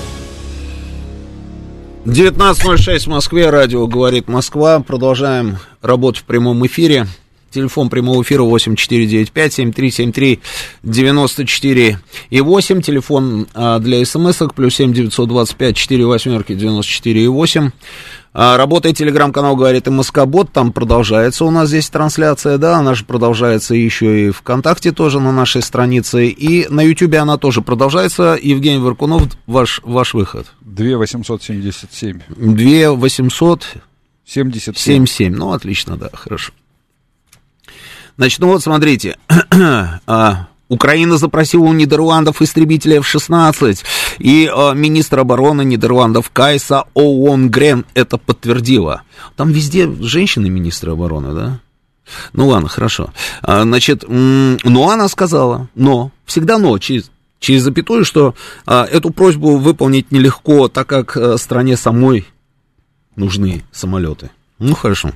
19.06 в Москве, радио «Говорит Москва». Продолжаем работу в прямом эфире. Телефон прямого эфира 8495-7373-94 и 8. Телефон а, для смс-ок плюс 7 925 4 восьмерки 94 и 8. А, работает телеграм-канал «Говорит и Москобот», там продолжается у нас здесь трансляция, да, она же продолжается еще и ВКонтакте тоже на нашей странице, и на Ютубе она тоже продолжается. Евгений Варкунов, ваш, ваш выход.
2 877.
2 877. 77. Ну, отлично, да, хорошо. Значит, ну вот смотрите, а, Украина запросила у Нидерландов истребители F-16, и э, министр обороны Нидерландов Кайса Оуонгрен это подтвердила. Там везде женщины министры обороны, да? Ну ладно, хорошо. А, значит, но она сказала, но, всегда но, через, через запятую, что а, эту просьбу выполнить нелегко, так как а, стране самой нужны самолеты. Ну хорошо.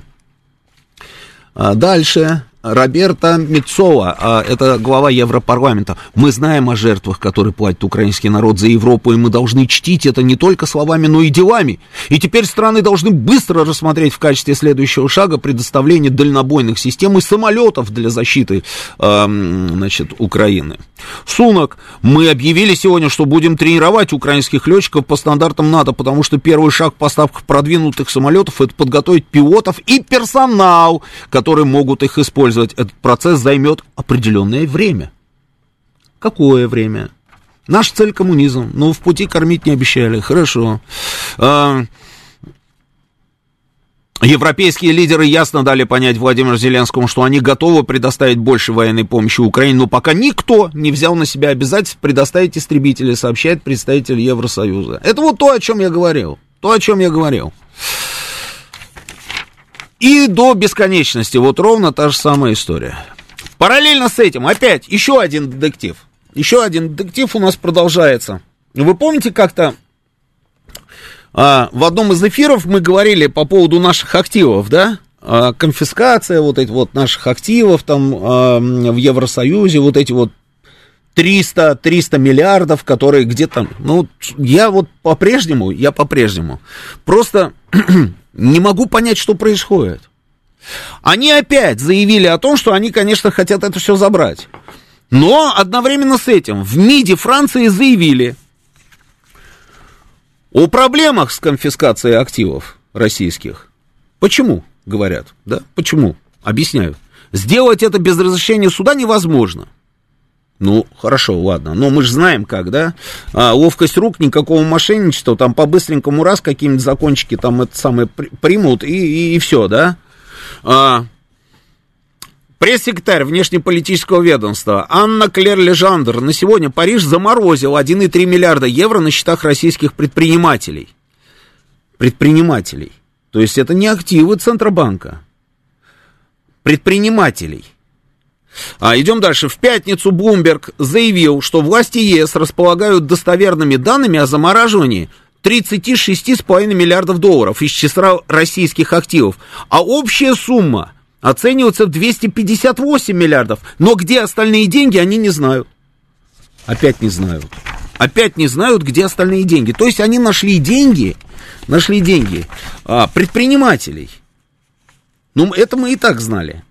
А дальше Роберта Мецова, а, это глава Европарламента. Мы знаем о жертвах, которые платит украинский народ за Европу, и мы должны чтить это не только словами, но и делами. И теперь страны должны быстро рассмотреть в качестве следующего шага предоставление дальнобойных систем и самолетов для защиты значит, Украины. Сунок, мы объявили сегодня, что будем тренировать украинских летчиков по стандартам НАТО, потому что первый шаг в поставках продвинутых самолетов это подготовить пилотов и персонал, которые могут их использовать. Этот процесс займет определенное время. Какое время? Наша цель коммунизм. Ну, в пути кормить не обещали. Хорошо. А, Европейские лидеры ясно дали понять Владимиру Зеленскому, что они готовы предоставить больше военной помощи Украине, но пока никто не взял на себя обязательств предоставить истребители, сообщает представитель Евросоюза. Это вот то, о чем я говорил. То, о чем я говорил. И до бесконечности, вот ровно та же самая история. Параллельно с этим, опять, еще один детектив. Еще один детектив у нас продолжается. Вы помните, как-то а, в одном из эфиров мы говорили по поводу наших активов, да? А, конфискация вот этих вот наших активов там а, в Евросоюзе, вот эти вот 300, 300 миллиардов, которые где-то, ну, я вот по-прежнему, я по-прежнему просто не могу понять, что происходит. Они опять заявили о том, что они, конечно, хотят это все забрать. Но одновременно с этим в МИДе Франции заявили о проблемах с конфискацией активов российских. Почему, говорят, да? Почему? Объясняют. Сделать это без разрешения суда невозможно. Ну, хорошо, ладно. Но мы же знаем как, да? А, ловкость рук, никакого мошенничества, там по-быстренькому раз какие-нибудь закончики там это самое примут и, и, и все, да? А, Пресс-секретарь внешнеполитического ведомства Анна Клер Лежандр на сегодня Париж заморозил 1,3 миллиарда евро на счетах российских предпринимателей. Предпринимателей. То есть это не активы Центробанка. Предпринимателей. А, идем дальше. В пятницу Блумберг заявил, что власти ЕС располагают достоверными данными о замораживании 36,5 миллиардов долларов из числа российских активов, а общая сумма оценивается в 258 миллиардов. Но где остальные деньги, они не знают. Опять не знают. Опять не знают, где остальные деньги. То есть они нашли деньги, нашли деньги а, предпринимателей. Ну, это мы и так знали.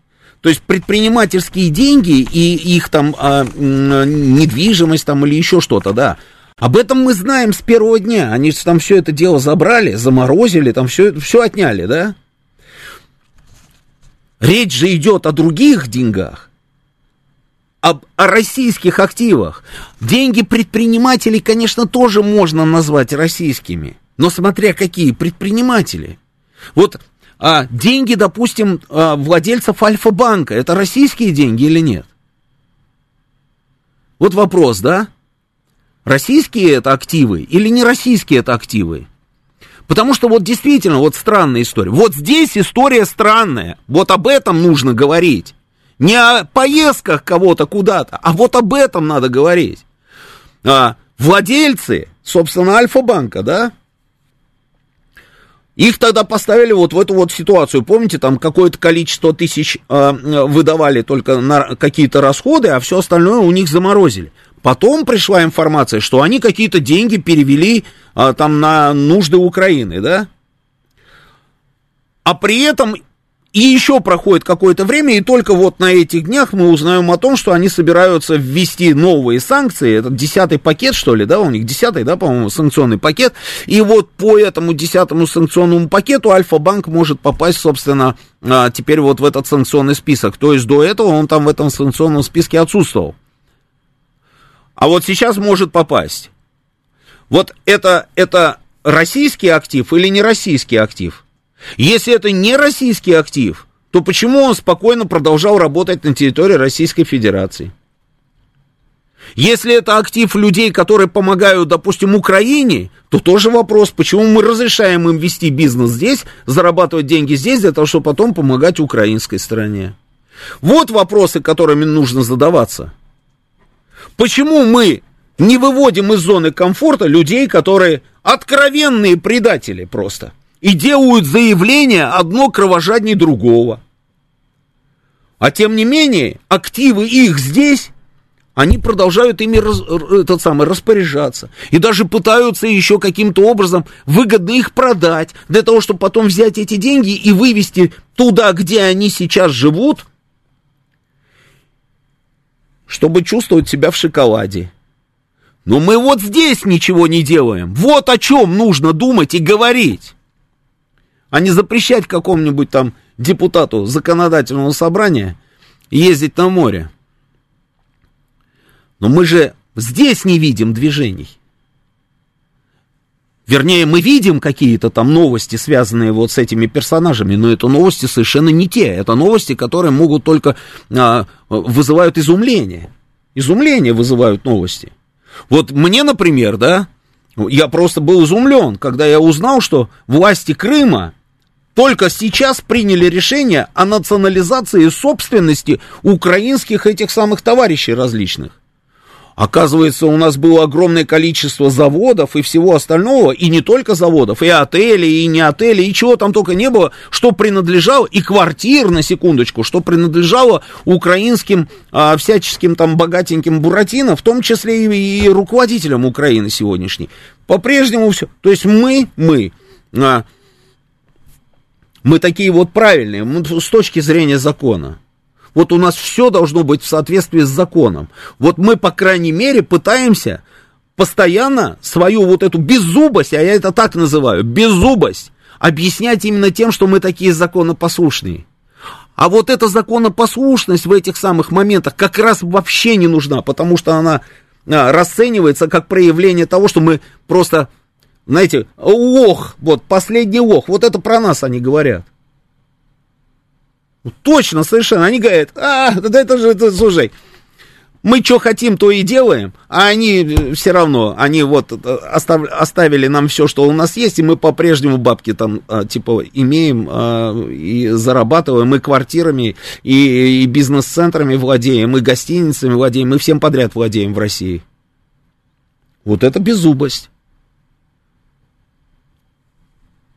То есть предпринимательские деньги и их там а, недвижимость там или еще что-то, да. Об этом мы знаем с первого дня. Они там все это дело забрали, заморозили, там все, все отняли, да. Речь же идет о других деньгах, об, о российских активах. Деньги предпринимателей, конечно, тоже можно назвать российскими, но смотря какие предприниматели. Вот а деньги, допустим, а, владельцев Альфа-банка, это российские деньги или нет? Вот вопрос, да? Российские это активы или не российские это активы? Потому что вот действительно, вот странная история. Вот здесь история странная. Вот об этом нужно говорить. Не о поездках кого-то куда-то, а вот об этом надо говорить. А, владельцы, собственно, Альфа-банка, да, их тогда поставили вот в эту вот ситуацию. Помните, там какое-то количество тысяч э, выдавали только на какие-то расходы, а все остальное у них заморозили. Потом пришла информация, что они какие-то деньги перевели э, там на нужды Украины, да? А при этом и еще проходит какое-то время, и только вот на этих днях мы узнаем о том, что они собираются ввести новые санкции. Это десятый пакет, что ли, да, у них десятый, да, по-моему, санкционный пакет. И вот по этому десятому санкционному пакету Альфа-банк может попасть, собственно, а, теперь вот в этот санкционный список. То есть до этого он там в этом санкционном списке отсутствовал. А вот сейчас может попасть. Вот это, это российский актив или не российский актив? Если это не российский актив, то почему он спокойно продолжал работать на территории Российской Федерации? Если это актив людей, которые помогают, допустим, Украине, то тоже вопрос, почему мы разрешаем им вести бизнес здесь, зарабатывать деньги здесь, для того, чтобы потом помогать украинской стране. Вот вопросы, которыми нужно задаваться. Почему мы не выводим из зоны комфорта людей, которые откровенные предатели просто – и делают заявление одно кровожаднее другого. А тем не менее, активы их здесь, они продолжают ими раз, этот самый, распоряжаться. И даже пытаются еще каким-то образом выгодно их продать, для того, чтобы потом взять эти деньги и вывести туда, где они сейчас живут, чтобы чувствовать себя в шоколаде. Но мы вот здесь ничего не делаем. Вот о чем нужно думать и говорить. А не запрещать какому-нибудь там депутату законодательного собрания ездить на море. Но мы же здесь не видим движений. Вернее, мы видим какие-то там новости, связанные вот с этими персонажами, но это новости совершенно не те. Это новости, которые могут только а, вызывают изумление. Изумление вызывают новости. Вот мне, например, да, я просто был изумлен, когда я узнал, что власти Крыма только сейчас приняли решение о национализации собственности украинских этих самых товарищей различных. Оказывается, у нас было огромное количество заводов и всего остального, и не только заводов, и отели, и не отели, и чего там только не было, что принадлежало, и квартир, на секундочку, что принадлежало украинским а, всяческим там богатеньким буратино, в том числе и, и руководителям Украины сегодняшней. По-прежнему все. То есть мы, мы, а, мы такие вот правильные, с точки зрения закона. Вот у нас все должно быть в соответствии с законом. Вот мы, по крайней мере, пытаемся постоянно свою вот эту беззубость, а я это так называю, беззубость, объяснять именно тем, что мы такие законопослушные. А вот эта законопослушность в этих самых моментах как раз вообще не нужна, потому что она а, расценивается как проявление того, что мы просто, знаете, ох, вот последний ох, вот это про нас они говорят. Точно, совершенно. Они говорят, а, да это же, это, слушай, мы что хотим, то и делаем, а они э, все равно, они вот э, остав, оставили нам все, что у нас есть, и мы по-прежнему бабки там, а, типа, имеем и зарабатываем, и квартирами, и, и бизнес-центрами владеем, и гостиницами владеем, мы всем подряд владеем в России. Вот это беззубость.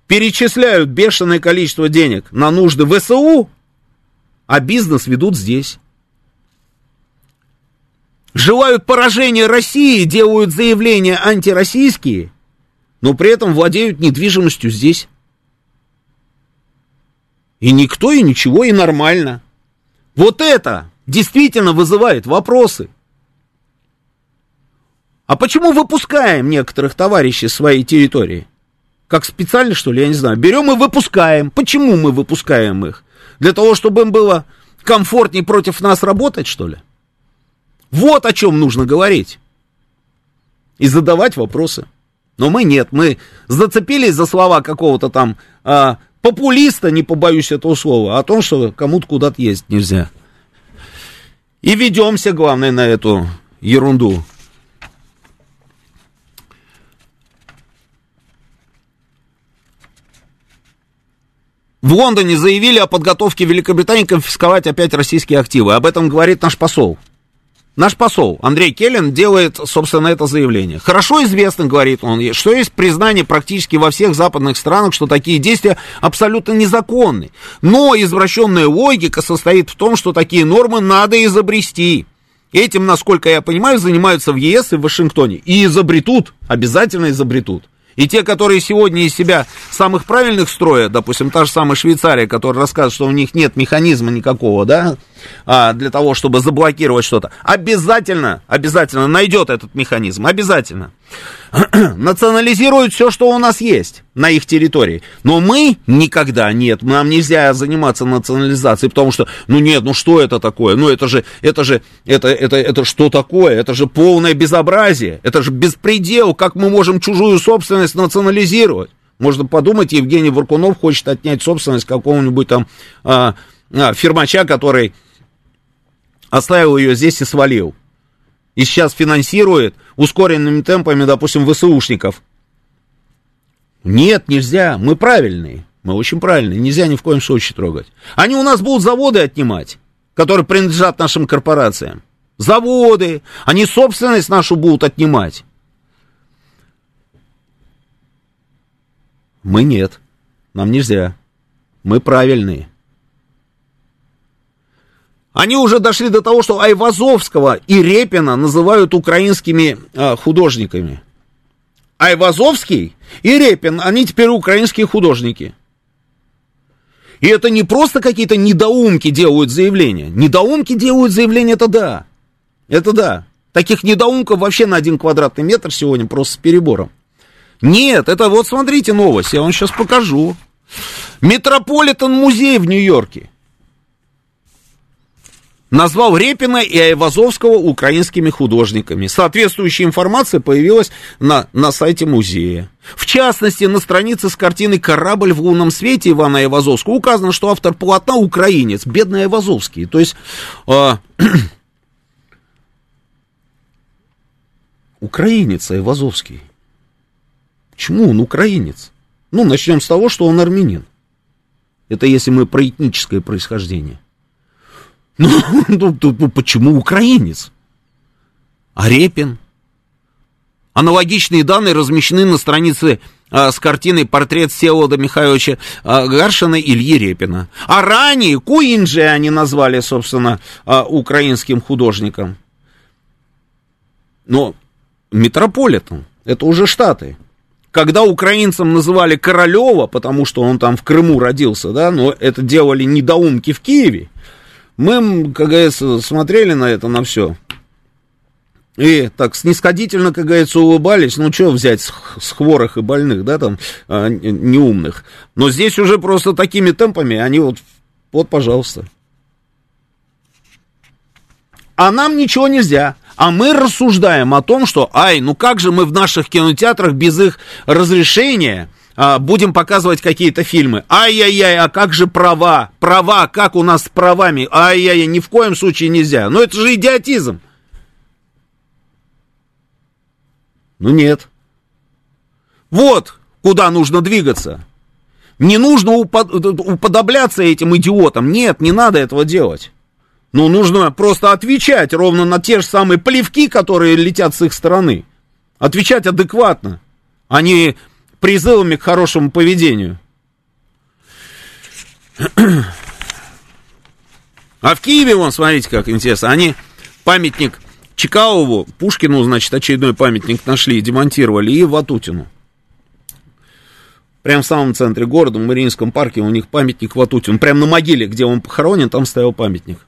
Перечисляют бешеное количество денег на нужды ВСУ, а бизнес ведут здесь. Желают поражения России, делают заявления антироссийские, но при этом владеют недвижимостью здесь. И никто, и ничего, и нормально. Вот это действительно вызывает вопросы. А почему выпускаем некоторых товарищей с своей территории? Как специально, что ли, я не знаю. Берем и выпускаем. Почему мы выпускаем их? Для того, чтобы им было комфортнее против нас работать, что ли? Вот о чем нужно говорить. И задавать вопросы. Но мы нет, мы зацепились за слова какого-то там а, популиста, не побоюсь этого слова, о том, что кому-то куда-то ездить нельзя. И ведемся, главное, на эту ерунду. В Лондоне заявили о подготовке Великобритании конфисковать опять российские активы. Об этом говорит наш посол. Наш посол Андрей Келлен делает, собственно, это заявление. Хорошо известно, говорит он, что есть признание практически во всех западных странах, что такие действия абсолютно незаконны. Но извращенная логика состоит в том, что такие нормы надо изобрести. Этим, насколько я понимаю, занимаются в ЕС и в Вашингтоне. И изобретут, обязательно изобретут. И те, которые сегодня из себя самых правильных строят, допустим, та же самая Швейцария, которая рассказывает, что у них нет механизма никакого, да, а, для того, чтобы заблокировать что-то, обязательно, обязательно найдет этот механизм, обязательно. Национализируют все, что у нас есть на их территории. Но мы никогда нет, нам нельзя заниматься национализацией, потому что, ну нет, ну что это такое? Ну это же, это же, это, это, это что такое? Это же полное безобразие, это же беспредел, как мы можем чужую собственность национализировать? Можно подумать, Евгений Варкунов хочет отнять собственность какого-нибудь там а, а, фирмача, который оставил ее здесь и свалил. И сейчас финансирует ускоренными темпами, допустим, ВСУшников. Нет, нельзя, мы правильные. Мы очень правильные, нельзя ни в коем случае трогать. Они у нас будут заводы отнимать, которые принадлежат нашим корпорациям. Заводы, они собственность нашу будут отнимать. Мы нет, нам нельзя. Мы правильные. Они уже дошли до того, что Айвазовского и Репина называют украинскими э, художниками. Айвазовский и Репин, они теперь украинские художники. И это не просто какие-то недоумки делают заявления. Недоумки делают заявления, это да. Это да. Таких недоумков вообще на один квадратный метр сегодня просто с перебором. Нет, это вот смотрите новость, я вам сейчас покажу. Метрополитен музей в Нью-Йорке назвал Репина и Айвазовского украинскими художниками. Соответствующая информация появилась на, на сайте музея. В частности, на странице с картиной «Корабль в лунном свете» Ивана Айвазовского указано, что автор полотна украинец, бедный Айвазовский. То есть... Э, украинец Айвазовский. Почему он украинец? Ну, начнем с того, что он армянин. Это если мы про этническое происхождение. Ну, ну, ну почему украинец? А Репин? Аналогичные данные размещены на странице а, с картиной портрет Всеволода Михайловича а, Гаршина Ильи Репина. А ранее Куинджи они назвали, собственно, а, украинским художником. Но Метрополитен, это уже Штаты. Когда украинцам называли Королева, потому что он там в Крыму родился, да, но это делали недоумки в Киеве, мы, говорится, смотрели на это, на все. И так снисходительно, как говорится, улыбались. Ну, что взять с, с хворых и больных, да, там, а, неумных. Но здесь уже просто такими темпами они вот, вот, пожалуйста. А нам ничего нельзя. А мы рассуждаем о том, что, ай, ну как же мы в наших кинотеатрах без их разрешения а, будем показывать какие-то фильмы. Ай-яй-яй, а как же права? Права, как у нас с правами? Ай-яй-яй, ни в коем случае нельзя. Ну это же идиотизм. Ну нет. Вот куда нужно двигаться. Не нужно уподобляться этим идиотам. Нет, не надо этого делать. Ну, нужно просто отвечать ровно на те же самые плевки, которые летят с их стороны. Отвечать адекватно, а не призывами к хорошему поведению. А в Киеве, вон, смотрите, как интересно, они памятник Чекалову, Пушкину, значит, очередной памятник нашли демонтировали, и Ватутину. Прямо в самом центре города, в Мариинском парке, у них памятник Ватутину. Прямо на могиле, где он похоронен, там стоял памятник.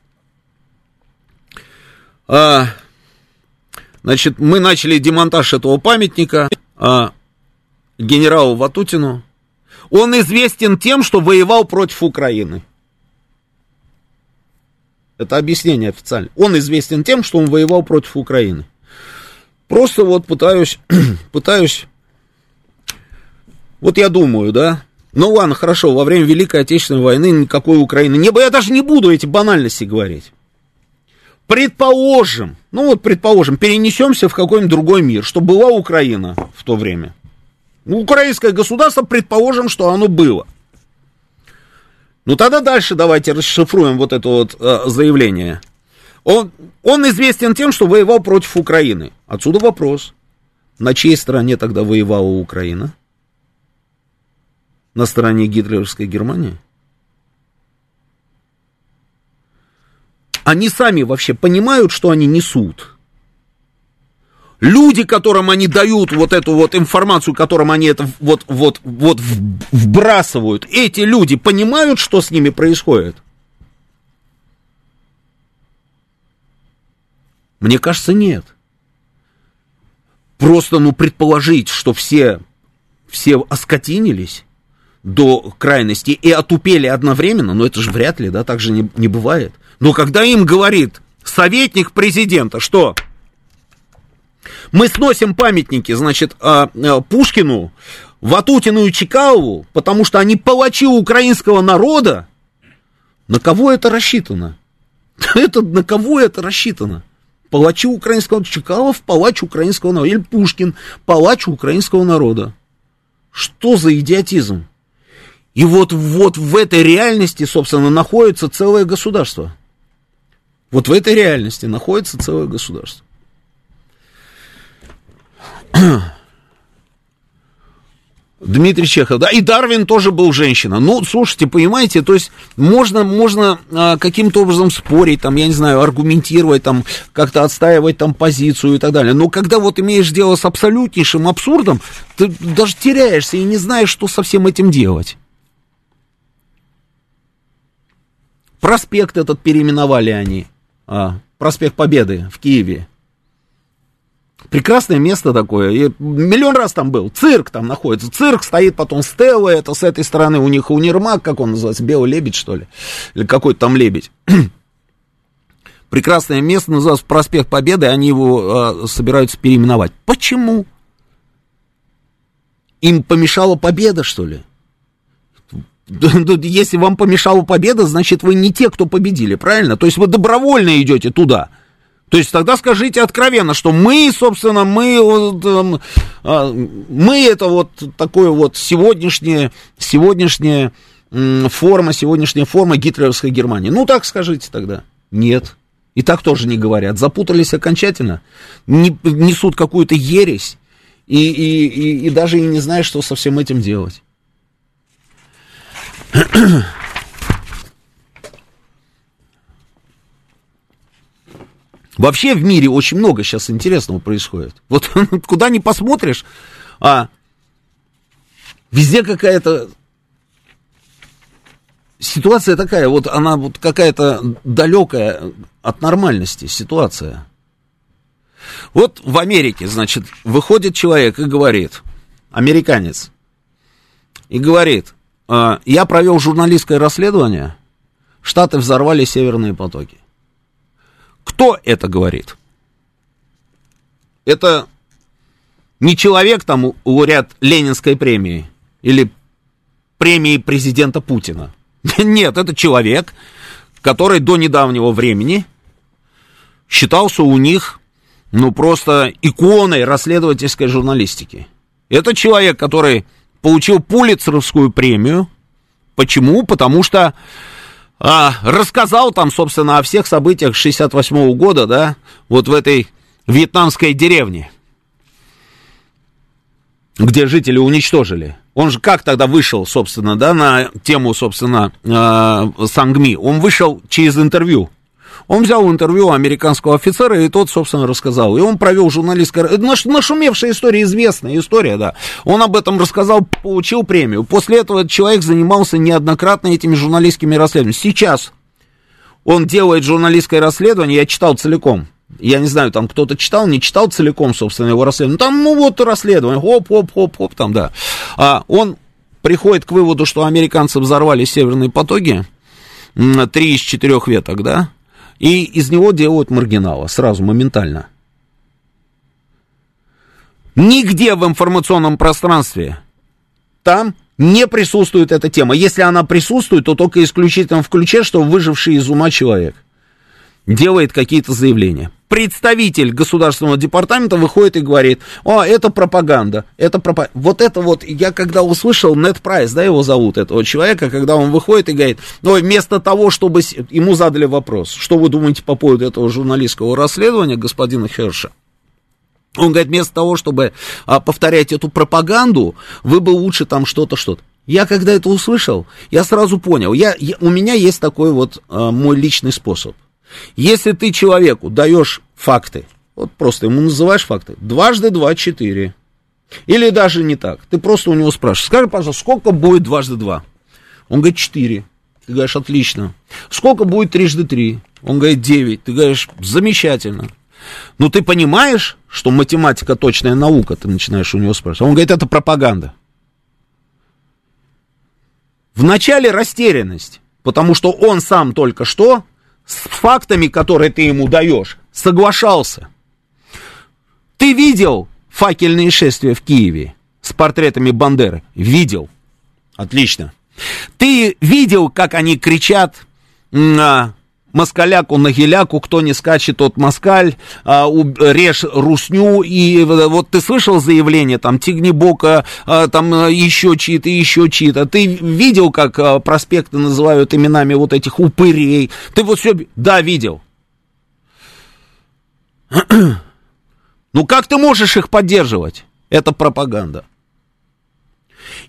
А, значит, мы начали демонтаж этого памятника а, генералу Ватутину. Он известен тем, что воевал против Украины. Это объяснение официально. Он известен тем, что он воевал против Украины. Просто вот пытаюсь, пытаюсь, вот я думаю, да, ну ладно, хорошо, во время Великой Отечественной войны никакой Украины не было. Я даже не буду эти банальности говорить. Предположим, ну вот предположим, перенесемся в какой-нибудь другой мир, что была Украина в то время. Ну, украинское государство, предположим, что оно было. Ну тогда дальше давайте расшифруем вот это вот э, заявление. Он, он известен тем, что воевал против Украины. Отсюда вопрос. На чьей стороне тогда воевала Украина? На стороне гитлеровской Германии? они сами вообще понимают, что они несут? Люди, которым они дают вот эту вот информацию, которым они это вот, вот, вот вбрасывают, эти люди понимают, что с ними происходит? Мне кажется, нет. Просто, ну, предположить, что все, все оскотинились до крайности и отупели одновременно, но это же вряд ли, да, так же не, не бывает. Но когда им говорит советник президента, что мы сносим памятники, значит, а, а, Пушкину, Ватутину и Чекалову, потому что они палачи украинского народа, на кого это рассчитано? Это на кого это рассчитано? Палачи украинского народа. Чекалов, палач украинского народа. Или Пушкин, палач украинского народа. Что за идиотизм? И вот, вот в этой реальности, собственно, находится целое государство. Вот в этой реальности находится целое государство. Дмитрий Чехов, да, и Дарвин тоже был женщина. Ну, слушайте, понимаете, то есть можно, можно а, каким-то образом спорить, там, я не знаю, аргументировать, там, как-то отстаивать там позицию и так далее. Но когда вот имеешь дело с абсолютнейшим абсурдом, ты даже теряешься и не знаешь, что со всем этим делать. Проспект этот переименовали они. А, проспект Победы в Киеве. Прекрасное место такое. Я миллион раз там был. Цирк там находится. Цирк стоит потом стела. Это с этой стороны у них универмаг, как он называется, Белый лебедь, что ли? Или какой-то там лебедь. Прекрасное место называется Проспект Победы. Они его э, собираются переименовать. Почему? Им помешала победа, что ли? Если вам помешала победа, значит, вы не те, кто победили, правильно? То есть вы добровольно идете туда. То есть тогда скажите откровенно, что мы, собственно, мы, вот, а, мы это вот такое вот сегодняшнее, сегодняшняя форма, сегодняшняя форма гитлеровской Германии. Ну так скажите тогда. Нет. И так тоже не говорят. Запутались окончательно, не, несут какую-то ересь и, и, и, и даже и не знают, что со всем этим делать. Вообще в мире очень много сейчас интересного происходит. Вот куда ни посмотришь, а везде какая-то ситуация такая, вот она вот какая-то далекая от нормальности ситуация. Вот в Америке, значит, выходит человек и говорит, американец, и говорит, «А, я провел журналистское расследование, Штаты взорвали северные потоки. Кто это говорит? Это не человек, там, лауреат Ленинской премии или премии президента Путина. Нет, это человек, который до недавнего времени считался у них, ну, просто иконой расследовательской журналистики. Это человек, который получил Пулицеровскую премию. Почему? Потому что а, рассказал там, собственно, о всех событиях 68 -го года, да, вот в этой вьетнамской деревне, где жители уничтожили. Он же как тогда вышел, собственно, да, на тему, собственно, э, Сангми? Он вышел через интервью. Он взял интервью американского офицера, и тот, собственно, рассказал. И он провел журналистское... Наш, нашумевшая история, известная история, да. Он об этом рассказал, получил премию. После этого человек занимался неоднократно этими журналистскими расследованиями. Сейчас он делает журналистское расследование, я читал целиком. Я не знаю, там кто-то читал, не читал целиком, собственно, его расследование. Там, ну вот, расследование, хоп-хоп-хоп-хоп, там, да. А он приходит к выводу, что американцы взорвали северные потоки, три из четырех веток, да, и из него делают маргинала сразу, моментально. Нигде в информационном пространстве там не присутствует эта тема. Если она присутствует, то только исключительно в ключе, что выживший из ума человек делает какие-то заявления представитель государственного департамента выходит и говорит, о, это пропаганда, это пропаганда. Вот это вот, я когда услышал, Нет Прайс, да, его зовут, этого человека, когда он выходит и говорит, ну, вместо того, чтобы ему задали вопрос, что вы думаете по поводу этого журналистского расследования господина Херша, он говорит, вместо того, чтобы а, повторять эту пропаганду, вы бы лучше там что-то, что-то. Я когда это услышал, я сразу понял, я, я, у меня есть такой вот а, мой личный способ – если ты человеку даешь факты, вот просто ему называешь факты, дважды два, четыре. Или даже не так. Ты просто у него спрашиваешь, скажи, пожалуйста, сколько будет дважды два? Он говорит, четыре. Ты говоришь, отлично. Сколько будет трижды три? Он говорит, девять. Ты говоришь, замечательно. Ну, ты понимаешь, что математика точная наука, ты начинаешь у него спрашивать. Он говорит, это пропаганда. Вначале растерянность, потому что он сам только что с фактами, которые ты ему даешь, соглашался. Ты видел факельные шествия в Киеве с портретами Бандеры? Видел. Отлично. Ты видел, как они кричат на москаляку на геляку, кто не скачет, тот москаль, а, у, режь русню, и вот ты слышал заявление, там, Тигнебока, а, там, а, еще чьи-то, еще чьи-то, ты видел, как а, проспекты называют именами вот этих упырей, ты вот все, да, видел. Ну как ты можешь их поддерживать? Это пропаганда.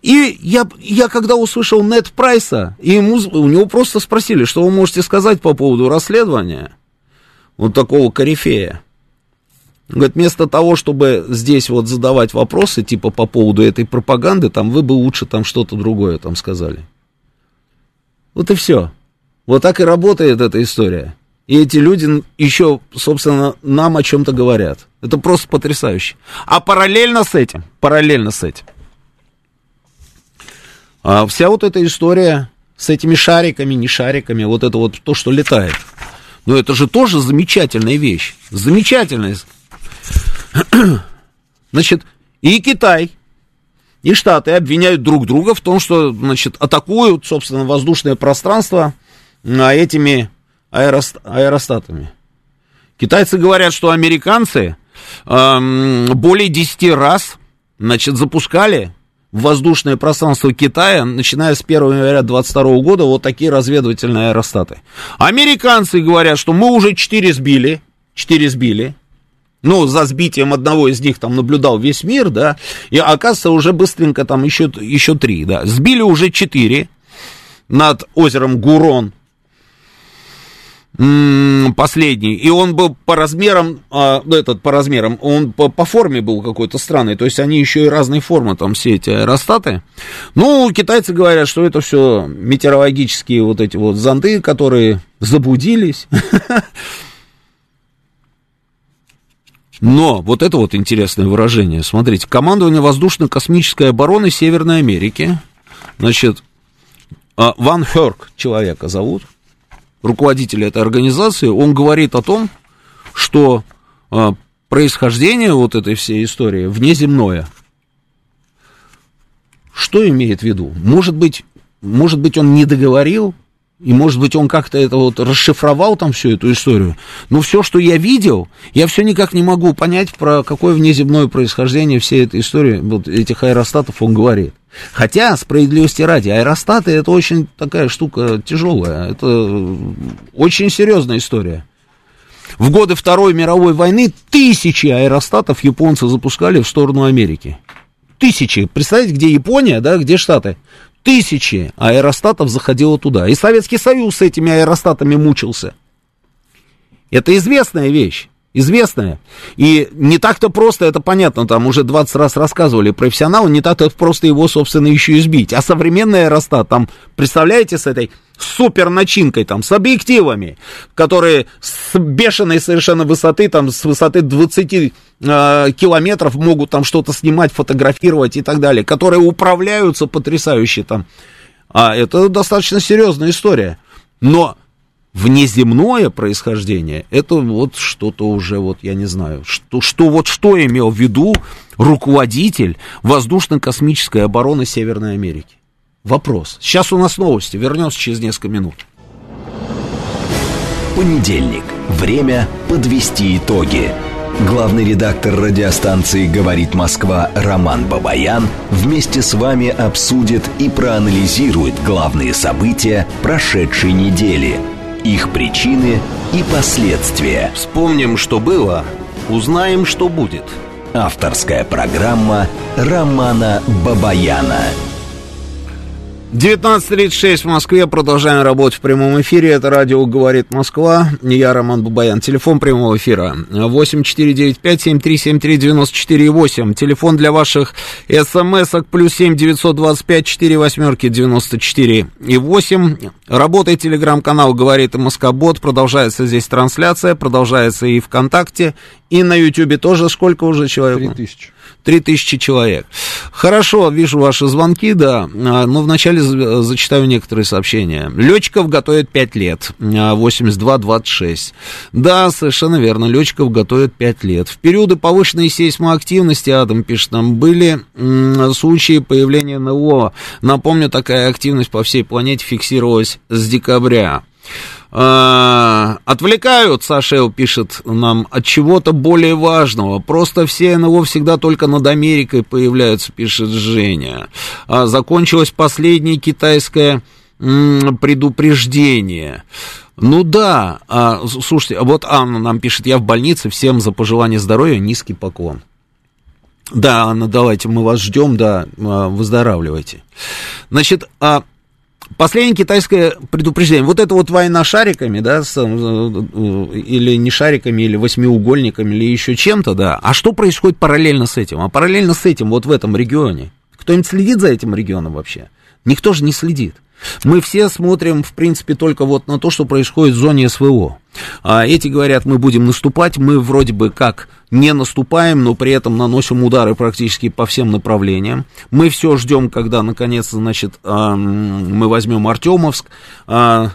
И я, я когда услышал нет прайса, и ему, у него просто спросили, что вы можете сказать по поводу расследования вот такого корифея. Говорит, вместо того, чтобы здесь вот задавать вопросы, типа по поводу этой пропаганды, там вы бы лучше там что-то другое там сказали. Вот и все. Вот так и работает эта история. И эти люди еще, собственно, нам о чем-то говорят. Это просто потрясающе. А параллельно с этим, параллельно с этим, а вся вот эта история с этими шариками, не шариками, вот это вот то, что летает. Но это же тоже замечательная вещь. Замечательная. Значит, и Китай, и Штаты обвиняют друг друга в том, что, значит, атакуют, собственно, воздушное пространство а, этими аэрост, аэростатами. Китайцы говорят, что американцы э, более 10 раз, значит, запускали в воздушное пространство Китая, начиная с 1 января 2022 года, вот такие разведывательные аэростаты. Американцы говорят, что мы уже 4 сбили, 4 сбили, ну, за сбитием одного из них там наблюдал весь мир, да, и оказывается уже быстренько там еще, еще три, да. Сбили уже четыре над озером Гурон, последний, и он был по размерам, ну, этот по размерам, он по, по форме был какой-то странный, то есть они еще и разные формы, там все эти аэростаты. Ну, китайцы говорят, что это все метеорологические вот эти вот зонды, которые заблудились. Но вот это вот интересное выражение. Смотрите, командование воздушно-космической обороны Северной Америки, значит, а, Ван Херк человека зовут, руководителя этой организации, он говорит о том, что э, происхождение вот этой всей истории внеземное. Что имеет в виду? Может быть, может быть, он не договорил, и, может быть, он как-то это вот расшифровал там всю эту историю. Но все, что я видел, я все никак не могу понять, про какое внеземное происхождение всей этой истории, вот этих аэростатов он говорит. Хотя, справедливости ради, аэростаты это очень такая штука тяжелая. Это очень серьезная история. В годы Второй мировой войны тысячи аэростатов японцы запускали в сторону Америки. Тысячи. Представляете, где Япония, да, где Штаты? Тысячи аэростатов заходило туда. И Советский Союз с этими аэростатами мучился. Это известная вещь известная. И не так-то просто, это понятно, там уже 20 раз рассказывали профессионалы, не так-то просто его, собственно, еще избить. А современная Аэростат, там, представляете, с этой супер начинкой, там, с объективами, которые с бешеной совершенно высоты, там, с высоты 20 э, километров могут там что-то снимать, фотографировать и так далее, которые управляются потрясающе там. А это достаточно серьезная история. Но внеземное происхождение, это вот что-то уже, вот я не знаю, что, что вот что имел в виду руководитель воздушно-космической обороны Северной Америки. Вопрос. Сейчас у нас новости, вернемся через несколько минут.
Понедельник. Время подвести итоги. Главный редактор радиостанции «Говорит Москва» Роман Бабаян вместе с вами обсудит и проанализирует главные события прошедшей недели – их причины и последствия.
Вспомним, что было, узнаем, что будет.
Авторская программа Романа Бабаяна.
19.36 в Москве. Продолжаем работать в прямом эфире. Это радио «Говорит Москва». Я Роман Бабаян. Телефон прямого эфира 8495-7373-94-8. Телефон для ваших смс-ок плюс 7 925 4 восьмерки 94 и 8. Работает телеграм-канал «Говорит Москобот». Продолжается здесь трансляция. Продолжается и ВКонтакте. И на Ютьюбе тоже. Сколько уже человек?
3000.
3000 человек. Хорошо, вижу ваши звонки, да, а, но вначале зачитаю некоторые сообщения. Летчиков готовят 5 лет, 82-26. А, да, совершенно верно, летчиков готовят 5 лет. В периоды повышенной сейсмоактивности, Адам пишет нам, были случаи появления НЛО. Напомню, такая активность по всей планете фиксировалась с декабря. А, отвлекают, Сашел пишет нам, от чего-то более важного. Просто все НЛО всегда только над Америкой появляются, пишет Женя. А, закончилось последнее китайское предупреждение. Ну да, а, слушайте, вот Анна нам пишет, я в больнице, всем за пожелание здоровья, низкий поклон. Да, Анна, давайте, мы вас ждем, да, а, выздоравливайте. Значит, а Последнее китайское предупреждение. Вот это вот война шариками, да, с, э, или не шариками, или восьмиугольниками, или еще чем-то, да. А что происходит параллельно с этим? А параллельно с этим вот в этом регионе. Кто-нибудь следит за этим регионом вообще? Никто же не следит. Мы все смотрим, в принципе, только вот на то, что происходит в зоне СВО. А эти говорят, мы будем наступать, мы вроде бы как не наступаем, но при этом наносим удары практически по всем направлениям. Мы все ждем, когда, наконец, значит, мы возьмем Артемовск, а,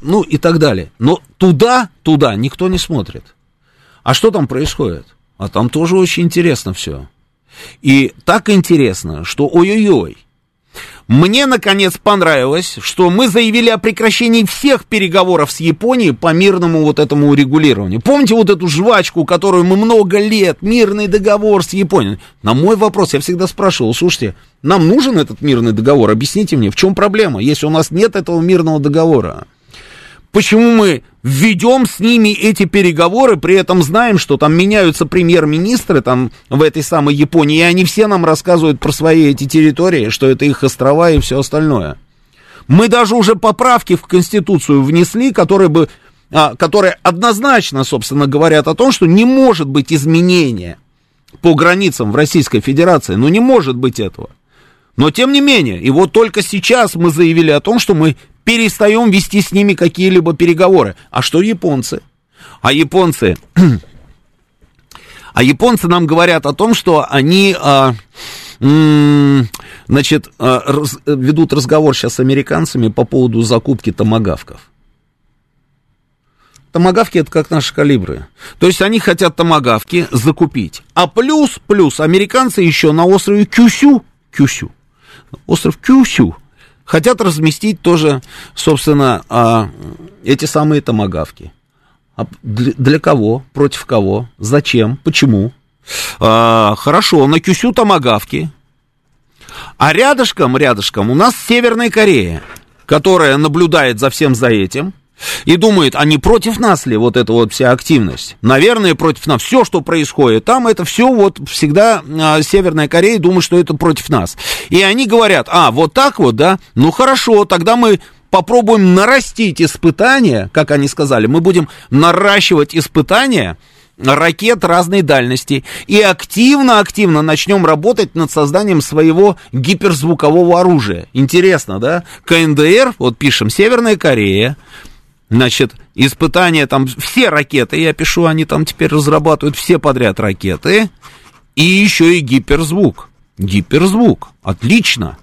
ну и так далее. Но туда, туда никто не смотрит. А что там происходит? А там тоже очень интересно все. И так интересно, что ой-ой-ой, мне, наконец, понравилось, что мы заявили о прекращении всех переговоров с Японией по мирному вот этому урегулированию. Помните вот эту жвачку, которую мы много лет, мирный договор с Японией? На мой вопрос я всегда спрашивал, слушайте, нам нужен этот мирный договор? Объясните мне, в чем проблема, если у нас нет этого мирного договора? Почему мы введем с ними эти переговоры, при этом знаем, что там меняются премьер-министры там в этой самой Японии, и они все нам рассказывают про свои эти территории, что это их острова и все остальное. Мы даже уже поправки в Конституцию внесли, которые бы а, которые однозначно, собственно, говорят о том, что не может быть изменения по границам в Российской Федерации. Ну, не может быть этого. Но, тем не менее, и вот только сейчас мы заявили о том, что мы перестаем вести с ними какие-либо переговоры. А что японцы? А японцы... А японцы нам говорят о том, что они, а, значит, а, раз, ведут разговор сейчас с американцами по поводу закупки томагавков. Томагавки это как наши калибры. То есть они хотят томагавки закупить. А плюс, плюс, американцы еще на острове Кюсю, Кюсю, остров Кюсю, хотят разместить тоже, собственно, а, эти самые томогавки. А для, кого? Против кого? Зачем? Почему? А, хорошо, на Кюсю томогавки. А рядышком, рядышком у нас Северная Корея, которая наблюдает за всем за этим и думает, а не против нас ли вот эта вот вся активность? Наверное, против нас. Все, что происходит там, это все вот всегда а, Северная Корея думает, что это против нас. И они говорят, а, вот так вот, да, ну хорошо, тогда мы попробуем нарастить испытания, как они сказали, мы будем наращивать испытания, ракет разной дальности и активно-активно начнем работать над созданием своего гиперзвукового оружия. Интересно, да? КНДР, вот пишем, Северная Корея, Значит, испытания там, все ракеты, я пишу, они там теперь разрабатывают все подряд ракеты. И еще и гиперзвук. Гиперзвук. Отлично.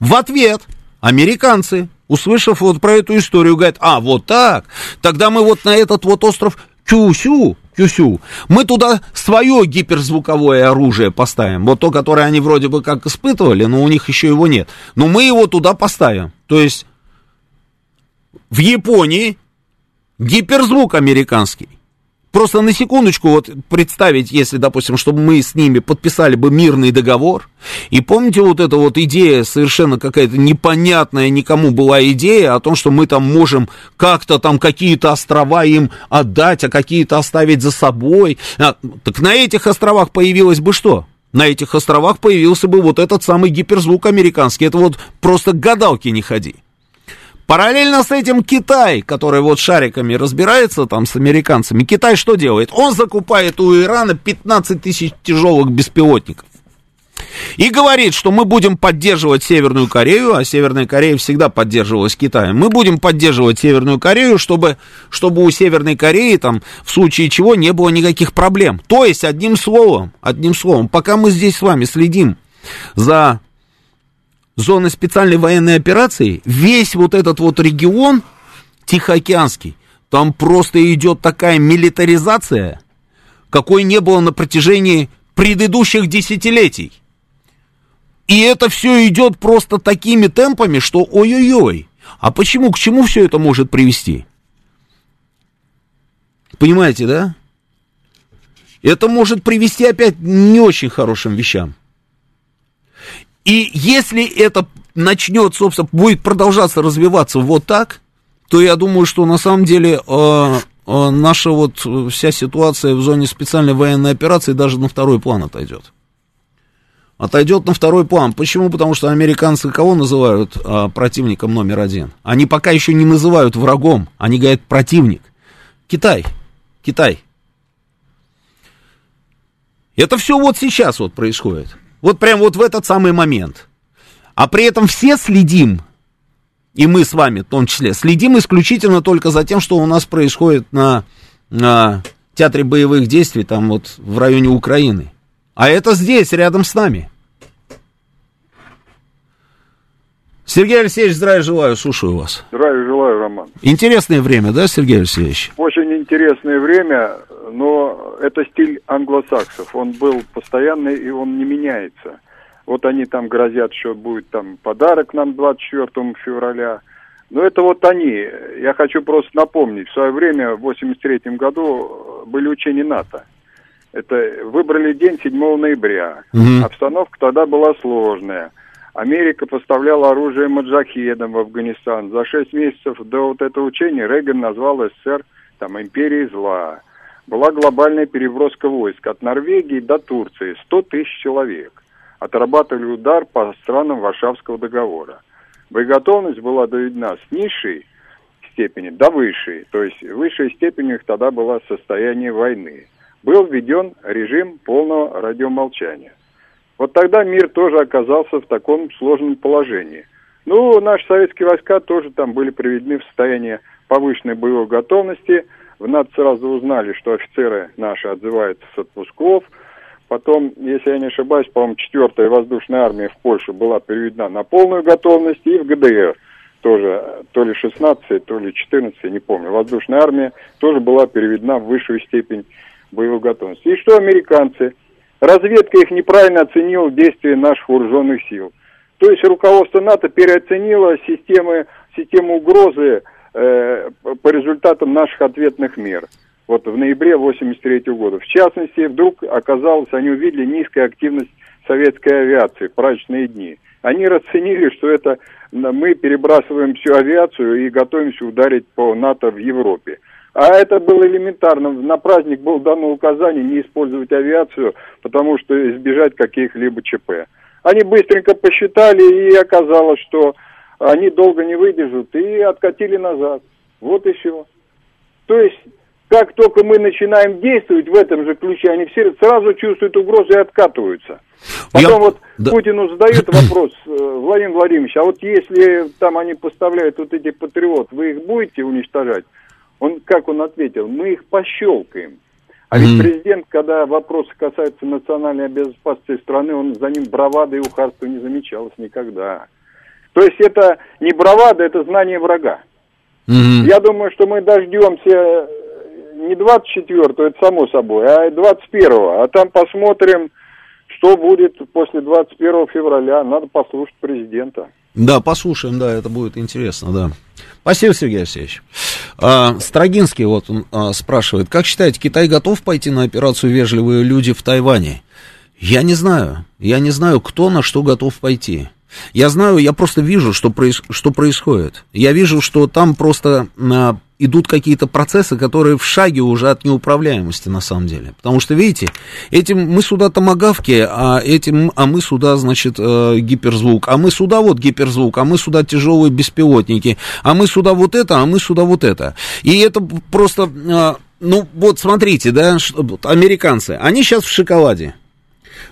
В ответ американцы, услышав вот про эту историю, говорят, а, вот так, тогда мы вот на этот вот остров Кюсю, Кюсю, мы туда свое гиперзвуковое оружие поставим. Вот то, которое они вроде бы как испытывали, но у них еще его нет. Но мы его туда поставим. То есть в Японии гиперзвук американский. Просто на секундочку вот представить, если, допустим, чтобы мы с ними подписали бы мирный договор, и помните вот эта вот идея, совершенно какая-то непонятная никому была идея о том, что мы там можем как-то там какие-то острова им отдать, а какие-то оставить за собой. А, так на этих островах появилось бы что? На этих островах появился бы вот этот самый гиперзвук американский. Это вот просто гадалки не ходи. Параллельно с этим Китай, который вот шариками разбирается там с американцами, Китай что делает? Он закупает у Ирана 15 тысяч тяжелых беспилотников. И говорит, что мы будем поддерживать Северную Корею, а Северная Корея всегда поддерживалась Китаем. Мы будем поддерживать Северную Корею, чтобы, чтобы у Северной Кореи там в случае чего не было никаких проблем. То есть, одним словом, одним словом, пока мы здесь с вами следим за зоны специальной военной операции, весь вот этот вот регион Тихоокеанский, там просто идет такая милитаризация, какой не было на протяжении предыдущих десятилетий. И это все идет просто такими темпами, что ой-ой-ой. А почему, к чему все это может привести? Понимаете, да? Это может привести опять не очень хорошим вещам. И если это начнет, собственно, будет продолжаться развиваться вот так, то я думаю, что на самом деле э, э, наша вот вся ситуация в зоне специальной военной операции даже на второй план отойдет. Отойдет на второй план. Почему? Потому что американцы кого называют а, противником номер один? Они пока еще не называют врагом, они говорят противник. Китай. Китай. Это все вот сейчас вот происходит. Вот прям вот в этот самый момент. А при этом все следим, и мы с вами в том числе, следим исключительно только за тем, что у нас происходит на, на театре боевых действий, там вот в районе Украины. А это здесь, рядом с нами. Сергей Алексеевич, здравия желаю, слушаю вас.
Здравия желаю, Роман.
Интересное время, да, Сергей Алексеевич?
Очень интересное время, но это стиль англосаксов. Он был постоянный, и он не меняется. Вот они там грозят, что будет там подарок нам 24 февраля. Но это вот они. Я хочу просто напомнить, в свое время, в 83 году, были учения НАТО. Это выбрали день 7 ноября. Угу. Обстановка тогда была сложная. Америка поставляла оружие маджахедам в Афганистан. За шесть месяцев до вот этого учения Рейган назвал СССР там империей зла. Была глобальная переброска войск от Норвегии до Турции. 100 тысяч человек. Отрабатывали удар по странам Варшавского договора. Боеготовность была доведена с низшей степени до высшей. То есть высшей степенью их тогда было состояние войны был введен режим полного радиомолчания. Вот тогда мир тоже оказался в таком сложном положении. Ну, наши советские войска тоже там были приведены в состояние повышенной боевой готовности. В НАТО сразу узнали, что офицеры наши отзываются с отпусков. Потом, если я не ошибаюсь, по-моему, 4-я воздушная армия в Польше была переведена на полную готовность, и в ГДР тоже, то ли 16 то ли 14 не помню, воздушная армия тоже была переведена в высшую степень боевой готовности. И что американцы? Разведка их неправильно оценила действия наших вооруженных сил. То есть руководство НАТО переоценило системы, систему угрозы э, по результатам наших ответных мер. Вот в ноябре 83 года. В частности, вдруг оказалось, они увидели низкую активность советской авиации в праздничные дни. Они расценили, что это мы перебрасываем всю авиацию и готовимся ударить по НАТО в Европе. А это было элементарно. На праздник было дано указание не использовать авиацию, потому что избежать каких-либо ЧП. Они быстренько посчитали, и оказалось, что они долго не выдержат, и откатили назад. Вот и все. То есть, как только мы начинаем действовать в этом же ключе, они все сразу чувствуют угрозу и откатываются. Потом Я... вот да. Путину задают вопрос, э, Владимир Владимирович, а вот если там они поставляют вот эти патриот, вы их будете уничтожать? Он, как он ответил, мы их пощелкаем. А ведь президент, когда вопросы касаются национальной безопасности страны, он за ним бравады и ухарства не замечалось никогда. То есть это не бравада, это знание врага. Mm-hmm. Я думаю, что мы дождемся не 24-го, это само собой, а 21-го. А там посмотрим, что будет после 21 февраля. Надо послушать президента.
Да, послушаем, да, это будет интересно, да. Спасибо, Сергей Алексеевич. А, Строгинский вот он а, спрашивает, как считаете, Китай готов пойти на операцию «Вежливые люди» в Тайване? Я не знаю. Я не знаю, кто на что готов пойти. Я знаю, я просто вижу, что, проис, что происходит. Я вижу, что там просто а, идут какие-то процессы, которые в шаге уже от неуправляемости на самом деле. Потому что, видите, этим мы сюда томогавки, а этим, а мы сюда, значит, э, гиперзвук, а мы сюда вот гиперзвук, а мы сюда тяжелые беспилотники, а мы сюда вот это, а мы сюда вот это. И это просто, э, ну вот смотрите, да, американцы, они сейчас в шоколаде.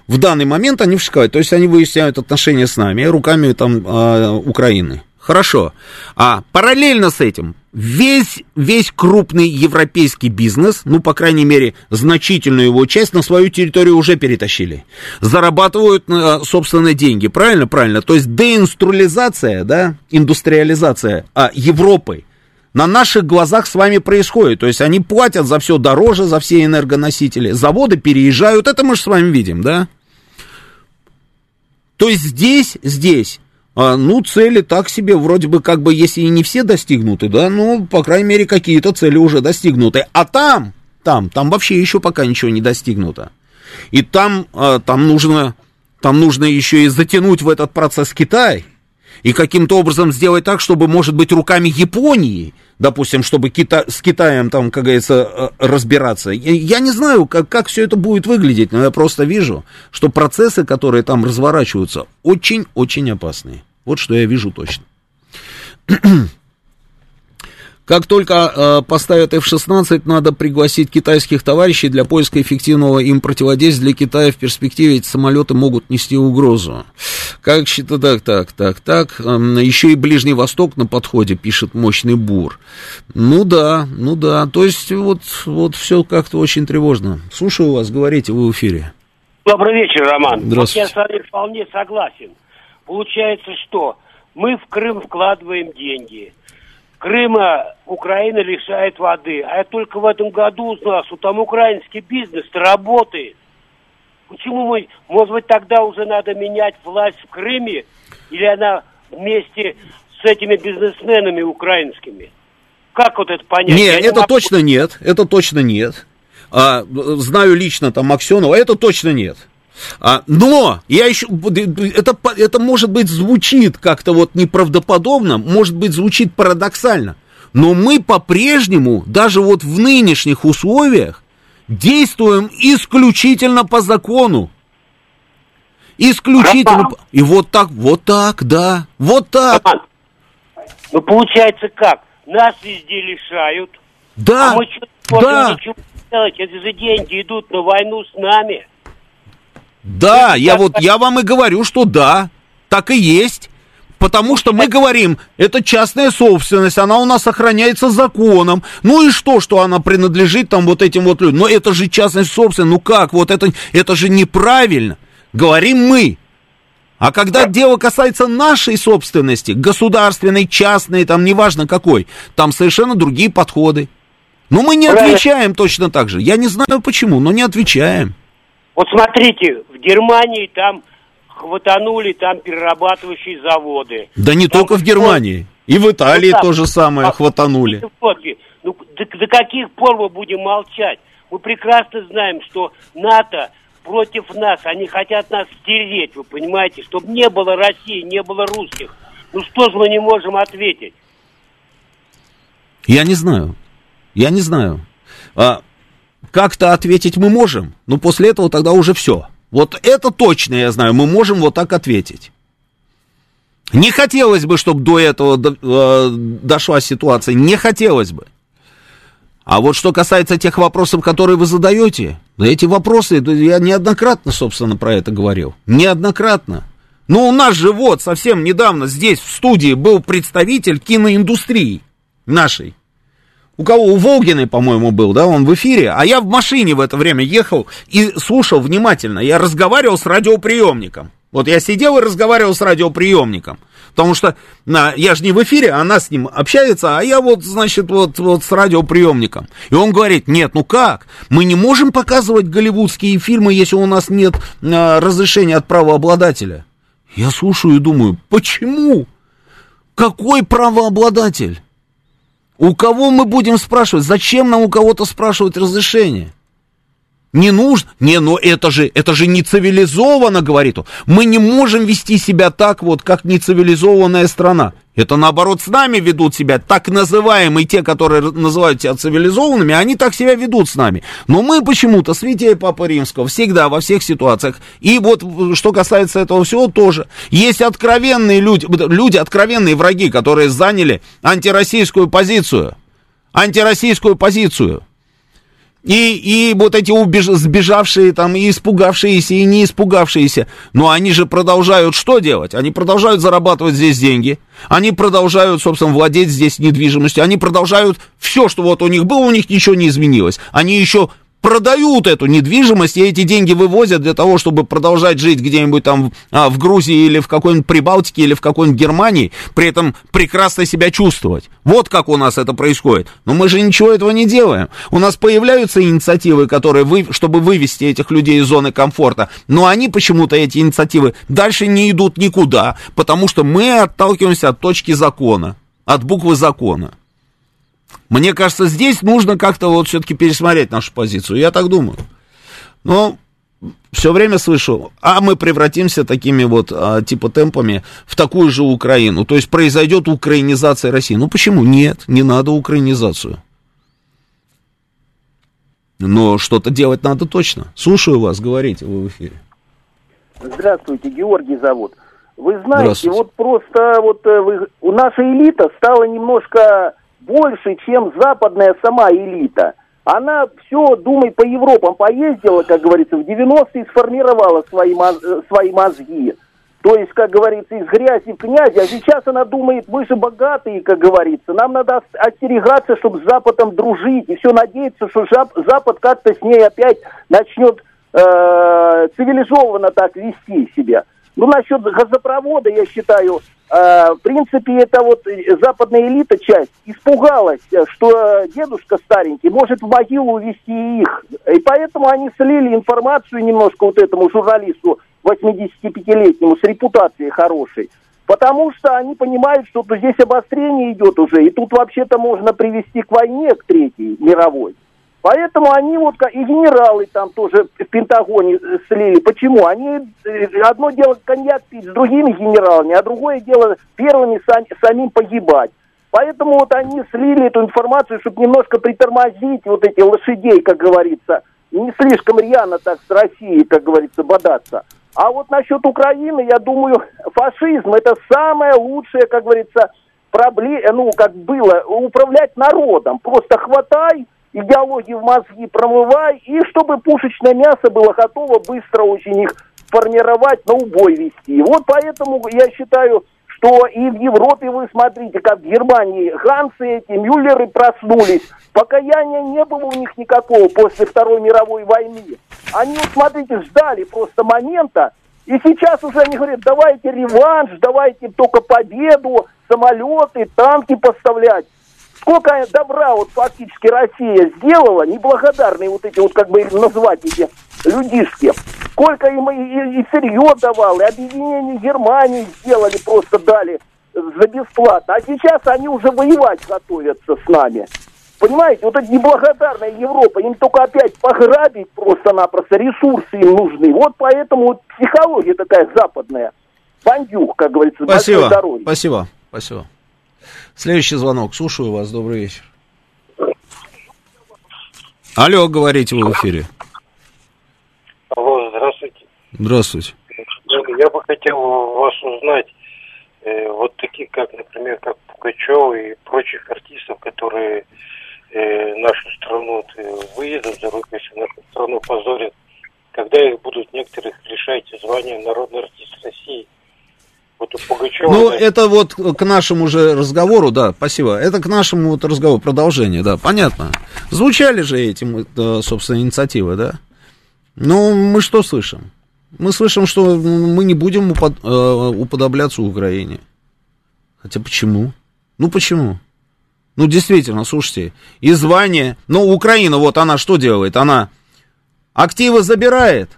В данный момент они в шоколаде, то есть они выясняют отношения с нами, руками там э, Украины. Хорошо. А параллельно с этим весь, весь крупный европейский бизнес, ну, по крайней мере, значительную его часть на свою территорию уже перетащили. Зарабатывают, э, собственно, деньги. Правильно? Правильно. То есть деинструализация, да, индустриализация а, Европы на наших глазах с вами происходит. То есть они платят за все дороже, за все энергоносители. Заводы переезжают. Это мы же с вами видим, да? То есть здесь, здесь а, ну, цели так себе, вроде бы, как бы, если и не все достигнуты, да, ну, по крайней мере, какие-то цели уже достигнуты. А там, там, там вообще еще пока ничего не достигнуто. И там, а, там нужно, там нужно еще и затянуть в этот процесс Китай. И каким-то образом сделать так, чтобы, может быть, руками Японии, допустим, чтобы Кита с Китаем там, как говорится, э, разбираться. Я, я не знаю, как, как все это будет выглядеть, но я просто вижу, что процессы, которые там разворачиваются, очень-очень опасные. Вот что я вижу точно. Как только э, поставят F-16, надо пригласить китайских товарищей для поиска эффективного им противодействия. Для Китая в перспективе эти самолеты могут нести угрозу. Как считать, так, так, так, так. Э, еще и Ближний Восток на подходе, пишет мощный бур. Ну да, ну да. То есть вот, вот все как-то очень тревожно. Слушаю вас, говорите, вы в эфире.
Добрый вечер, Роман.
Здравствуйте.
Вот я с вами вполне согласен. Получается, что мы в Крым вкладываем деньги – Крыма Украина лишает воды. А я только в этом году узнал, что там украинский бизнес работает. Почему мы, может быть, тогда уже надо менять власть в Крыме, или она вместе с этими бизнесменами украинскими? Как вот это понять?
Нет,
Я
это
могу-
точно нет, это точно нет. А, знаю лично там Аксенова, это точно нет. А, но я еще это, это может быть звучит как-то вот неправдоподобно, может быть звучит парадоксально. Но мы по-прежнему, даже вот в нынешних условиях, действуем исключительно по закону. Исключительно. По- И вот так, вот так, да, вот так.
Роман, ну получается как? Нас везде лишают,
Да,
а мы что
да.
ничего сделать. Эти же деньги идут на войну с нами.
Да, я вот, я вам и говорю, что да, так и есть. Потому что мы говорим, это частная собственность, она у нас охраняется законом. Ну и что, что она принадлежит там вот этим вот людям? Но это же частная собственность, ну как, вот это, это же неправильно. Говорим мы. А когда дело касается нашей собственности, государственной, частной, там неважно какой, там совершенно другие подходы. Но мы не отвечаем точно так же. Я не знаю почему, но не отвечаем.
Вот смотрите, в Германии там хватанули там перерабатывающие заводы.
Да не
Там
только в Германии. И в Италии
Ну,
то же самое
А,
хватанули.
вот, Ну, до, до каких пор мы будем молчать? Мы прекрасно знаем, что НАТО против нас, они хотят нас стереть, вы понимаете, чтобы не было России, не было русских. Ну что же мы не можем ответить?
Я не знаю. Я не знаю. А, как-то ответить мы можем, но после этого тогда уже все. Вот это точно я знаю, мы можем вот так ответить. Не хотелось бы, чтобы до этого э, дошла ситуация, не хотелось бы. А вот что касается тех вопросов, которые вы задаете, да эти вопросы, я неоднократно, собственно, про это говорил. Неоднократно. Но у нас же вот совсем недавно здесь в студии был представитель киноиндустрии нашей. У кого? У Волгиной, по-моему, был, да, он в эфире. А я в машине в это время ехал и слушал внимательно. Я разговаривал с радиоприемником. Вот я сидел и разговаривал с радиоприемником. Потому что на, я же не в эфире, она с ним общается, а я вот, значит, вот, вот с радиоприемником. И он говорит, нет, ну как? Мы не можем показывать голливудские фильмы, если у нас нет а, разрешения от правообладателя. Я слушаю и думаю, почему? Какой правообладатель? У кого мы будем спрашивать? Зачем нам у кого-то спрашивать разрешение? Не нужно. Не, но это же, это же не цивилизованно, говорит он. Мы не можем вести себя так вот, как нецивилизованная страна. Это наоборот с нами ведут себя, так называемые те, которые называют себя цивилизованными, они так себя ведут с нами. Но мы почему-то, святей Папы Римского, всегда, во всех ситуациях. И вот, что касается этого всего, тоже. Есть откровенные люди, люди, откровенные враги, которые заняли антироссийскую позицию. Антироссийскую позицию. И, и вот эти убеж... сбежавшие там, и испугавшиеся, и не испугавшиеся, но они же продолжают что делать? Они продолжают зарабатывать здесь деньги, они продолжают, собственно, владеть здесь недвижимостью, они продолжают все, что вот у них было, у них ничего не изменилось. Они еще продают эту недвижимость, и эти деньги вывозят для того, чтобы продолжать жить где-нибудь там а, в Грузии или в какой-нибудь Прибалтике или в какой-нибудь Германии, при этом прекрасно себя чувствовать. Вот как у нас это происходит. Но мы же ничего этого не делаем. У нас появляются инициативы, которые вы, чтобы вывести этих людей из зоны комфорта, но они почему-то, эти инициативы, дальше не идут никуда, потому что мы отталкиваемся от точки закона, от буквы закона. Мне кажется, здесь нужно как-то вот все-таки пересмотреть нашу позицию. Я так думаю. Но все время слышу, а мы превратимся такими вот, а, типа, темпами в такую же Украину. То есть произойдет украинизация России. Ну почему? Нет, не надо украинизацию. Но что-то делать надо точно. Слушаю вас, говорите, вы в эфире.
Здравствуйте, Георгий зовут. Вы знаете, вот просто вот э, вы, у нашей элита стала немножко больше, чем западная сама элита. Она все, думай, по Европам поездила, как говорится, в 90-е сформировала свои, э, свои мозги. То есть, как говорится, из грязи в князи. А сейчас она думает, мы же богатые, как говорится. Нам надо остерегаться, чтобы с Западом дружить. И все надеяться, что Запад как-то с ней опять начнет э, цивилизованно так вести себя. Ну, насчет газопровода, я считаю, э, в принципе, это вот западная элита часть испугалась, что дедушка старенький может в могилу увезти их. И поэтому они слили информацию немножко вот этому журналисту 85-летнему с репутацией хорошей. Потому что они понимают, что здесь обострение идет уже, и тут вообще-то можно привести к войне, к третьей мировой. Поэтому они вот, и генералы там тоже в Пентагоне э, слили. Почему? Они, э, одно дело коньяк пить с другими генералами, а другое дело первыми сам, самим погибать. Поэтому вот они слили эту информацию, чтобы немножко притормозить вот эти лошадей, как говорится, не слишком рьяно так с Россией, как говорится, бодаться. А вот насчет Украины, я думаю, фашизм это самое лучшее, как говорится, проблема, ну, как было, управлять народом. Просто хватай, идеологию в мозги промывай, и чтобы пушечное мясо было готово быстро очень их формировать, на убой вести. Вот поэтому я считаю, что и в Европе вы смотрите, как в Германии Гансы эти, Мюллеры проснулись. Покаяния не было у них никакого после Второй мировой войны. Они, смотрите, ждали просто момента, и сейчас уже они говорят, давайте реванш, давайте только победу, самолеты, танки поставлять. Сколько добра вот фактически Россия сделала, неблагодарные вот эти вот, как бы назвать эти людишки. Сколько им и, и, и сырье давал, и объединение Германии сделали, просто дали за бесплатно. А сейчас они уже воевать готовятся с нами. Понимаете, вот эта неблагодарная Европа, им только опять пограбить просто-напросто, ресурсы им нужны. Вот поэтому вот психология такая западная. Бандюк, как говорится,
Спасибо, спасибо, спасибо. Следующий звонок, слушаю вас, добрый вечер. Алло, говорите вы в эфире.
Алло, здравствуйте.
Здравствуйте.
Я бы хотел вас узнать, э, вот такие, как, например, как Пугачев и прочих артистов, которые э, нашу страну э, выедут за рубеж, нашу страну позорят, когда их будут некоторых лишать звания народный артист России.
Вот у Пугачева, ну, да. это вот к нашему же разговору, да, спасибо. Это к нашему вот разговору, продолжение, да, понятно. Звучали же эти, собственно, инициативы, да. Ну, мы что слышим? Мы слышим, что мы не будем упод, э, уподобляться Украине. Хотя почему? Ну почему? Ну действительно, слушайте, и звание. Ну, Украина, вот она что делает? Она активы забирает,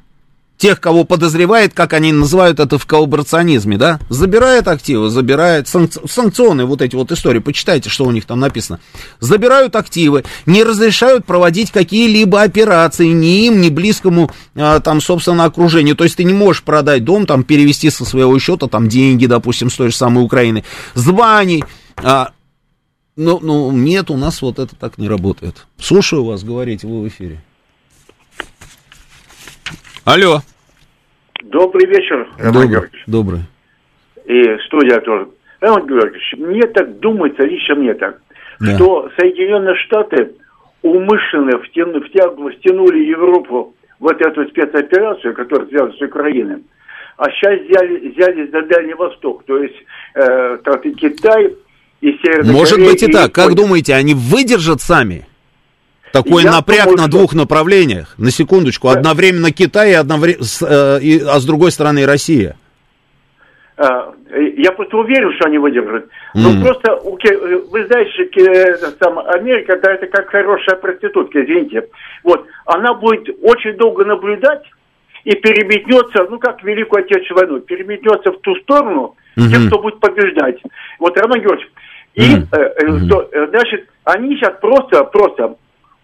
тех, кого подозревает, как они называют это в коллаборационизме, да, забирает активы, забирает санк- санкционные вот эти вот истории, почитайте, что у них там написано, забирают активы, не разрешают проводить какие-либо операции ни им, ни близкому а, там, собственно, окружению, то есть ты не можешь продать дом, там, перевести со своего счета там деньги, допустим, с той же самой Украины, званий, а, ну, ну, нет, у нас вот это так не работает. Слушаю вас, говорите, вы в эфире. Алло.
Добрый вечер,
Роман Добрый. Добрый.
И студия тоже. Роман Георгиевич, мне так думается, лично мне так, да. что Соединенные Штаты умышленно втяну, втяну, втянули Европу в вот эту спецоперацию, которая связана с Украиной, а сейчас взяли, взяли за Дальний Восток, то есть э, Китай и Северная
Может Корея, быть и, и так. Как думаете, они выдержат сами? Такой я напряг думаю, на двух направлениях. На секундочку. Да. Одновременно Китай, и одновременно, э, и, а с другой стороны Россия.
А, я просто уверен, что они выдержат. Но mm. просто, э, вы знаете, там, Америка, да, это как хорошая проститутка, извините. Вот, она будет очень долго наблюдать и переметнется, ну, как Великую Отечественную войну, переметнется в ту сторону, mm-hmm. тем, кто будет побеждать. Вот, Роман Георгиевич, и, mm-hmm. э, э, то, значит, они сейчас просто, просто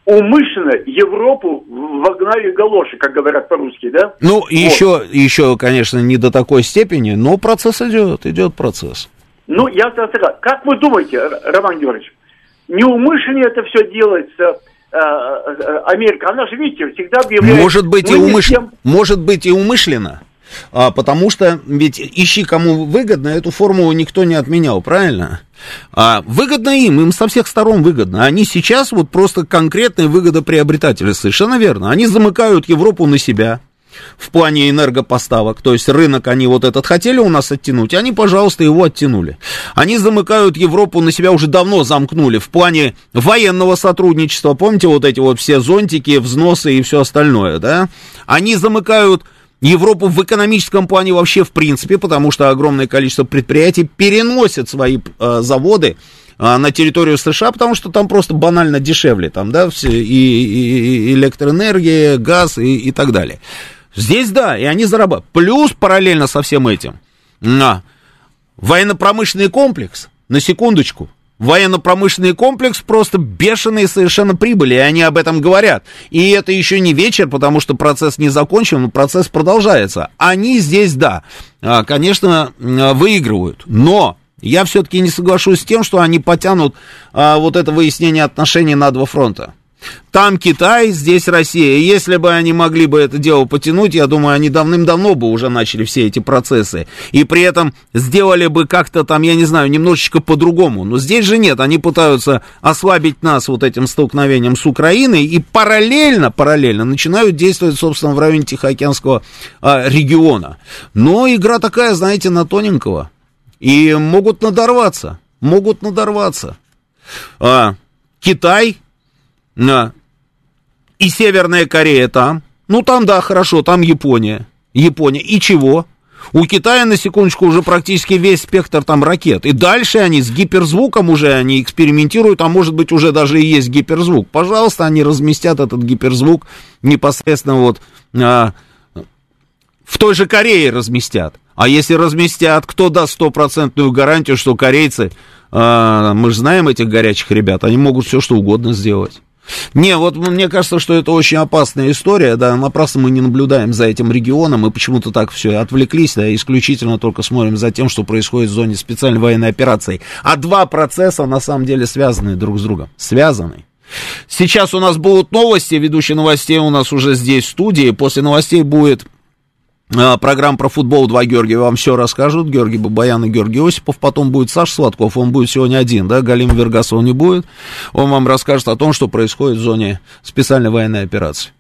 умышленно Европу вогнали галоши, как говорят по-русски, да?
Ну, вот. еще, еще, конечно, не до такой степени, но процесс идет, идет процесс.
Ну, я сказал, как вы думаете, Роман Георгиевич, неумышленно это все делается, э, э, Америка, она же, видите, всегда объявляет...
Может быть, и умышленно. Тем... Может быть, и умышленно. А, потому что ведь ищи кому выгодно, эту формулу никто не отменял, правильно? А, выгодно им, им со всех сторон выгодно. Они сейчас вот просто конкретные выгодоприобретатели, совершенно верно. Они замыкают Европу на себя в плане энергопоставок. То есть рынок они вот этот хотели у нас оттянуть, они, пожалуйста, его оттянули. Они замыкают Европу на себя уже давно замкнули в плане военного сотрудничества. Помните вот эти вот все зонтики, взносы и все остальное, да? Они замыкают Европу в экономическом плане вообще в принципе, потому что огромное количество предприятий переносят свои э, заводы э, на территорию США, потому что там просто банально дешевле, там, да, все, и, и, и электроэнергия, газ и, и так далее. Здесь, да, и они зарабатывают. Плюс параллельно со всем этим, на военно-промышленный комплекс, на секундочку, военно-промышленный комплекс просто бешеные совершенно прибыли, и они об этом говорят. И это еще не вечер, потому что процесс не закончен, но процесс продолжается. Они здесь, да, а, конечно, выигрывают, но я все-таки не соглашусь с тем, что они потянут а, вот это выяснение отношений на два фронта. Там Китай, здесь Россия. Если бы они могли бы это дело потянуть, я думаю, они давным-давно бы уже начали все эти процессы. И при этом сделали бы как-то там, я не знаю, немножечко по-другому. Но здесь же нет. Они пытаются ослабить нас вот этим столкновением с Украиной и параллельно, параллельно начинают действовать, собственно, в районе Тихоокеанского а, региона. Но игра такая, знаете, на тоненького. И могут надорваться. Могут надорваться. А, Китай и Северная Корея там. Ну, там, да, хорошо, там Япония. Япония. И чего? У Китая, на секундочку, уже практически весь спектр там ракет. И дальше они с гиперзвуком уже они экспериментируют, а может быть уже даже и есть гиперзвук. Пожалуйста, они разместят этот гиперзвук непосредственно вот а, в той же Корее разместят. А если разместят, кто даст стопроцентную гарантию, что корейцы, а, мы же знаем этих горячих ребят, они могут все что угодно сделать. Не, вот мне кажется, что это очень опасная история, да, напрасно мы не наблюдаем за этим регионом, и почему-то так все отвлеклись, да, исключительно только смотрим за тем, что происходит в зоне специальной военной операции. А два процесса на самом деле связаны друг с другом, связаны. Сейчас у нас будут новости, ведущий новостей у нас уже здесь в студии, после новостей будет а, программа про футбол «Два Георгия» вам все расскажут. Георгий Бабаян и Георгий Осипов. Потом будет Саша Сладков, он будет сегодня один, да, Галим Вергасов не будет. Он вам расскажет о том, что происходит в зоне специальной военной операции.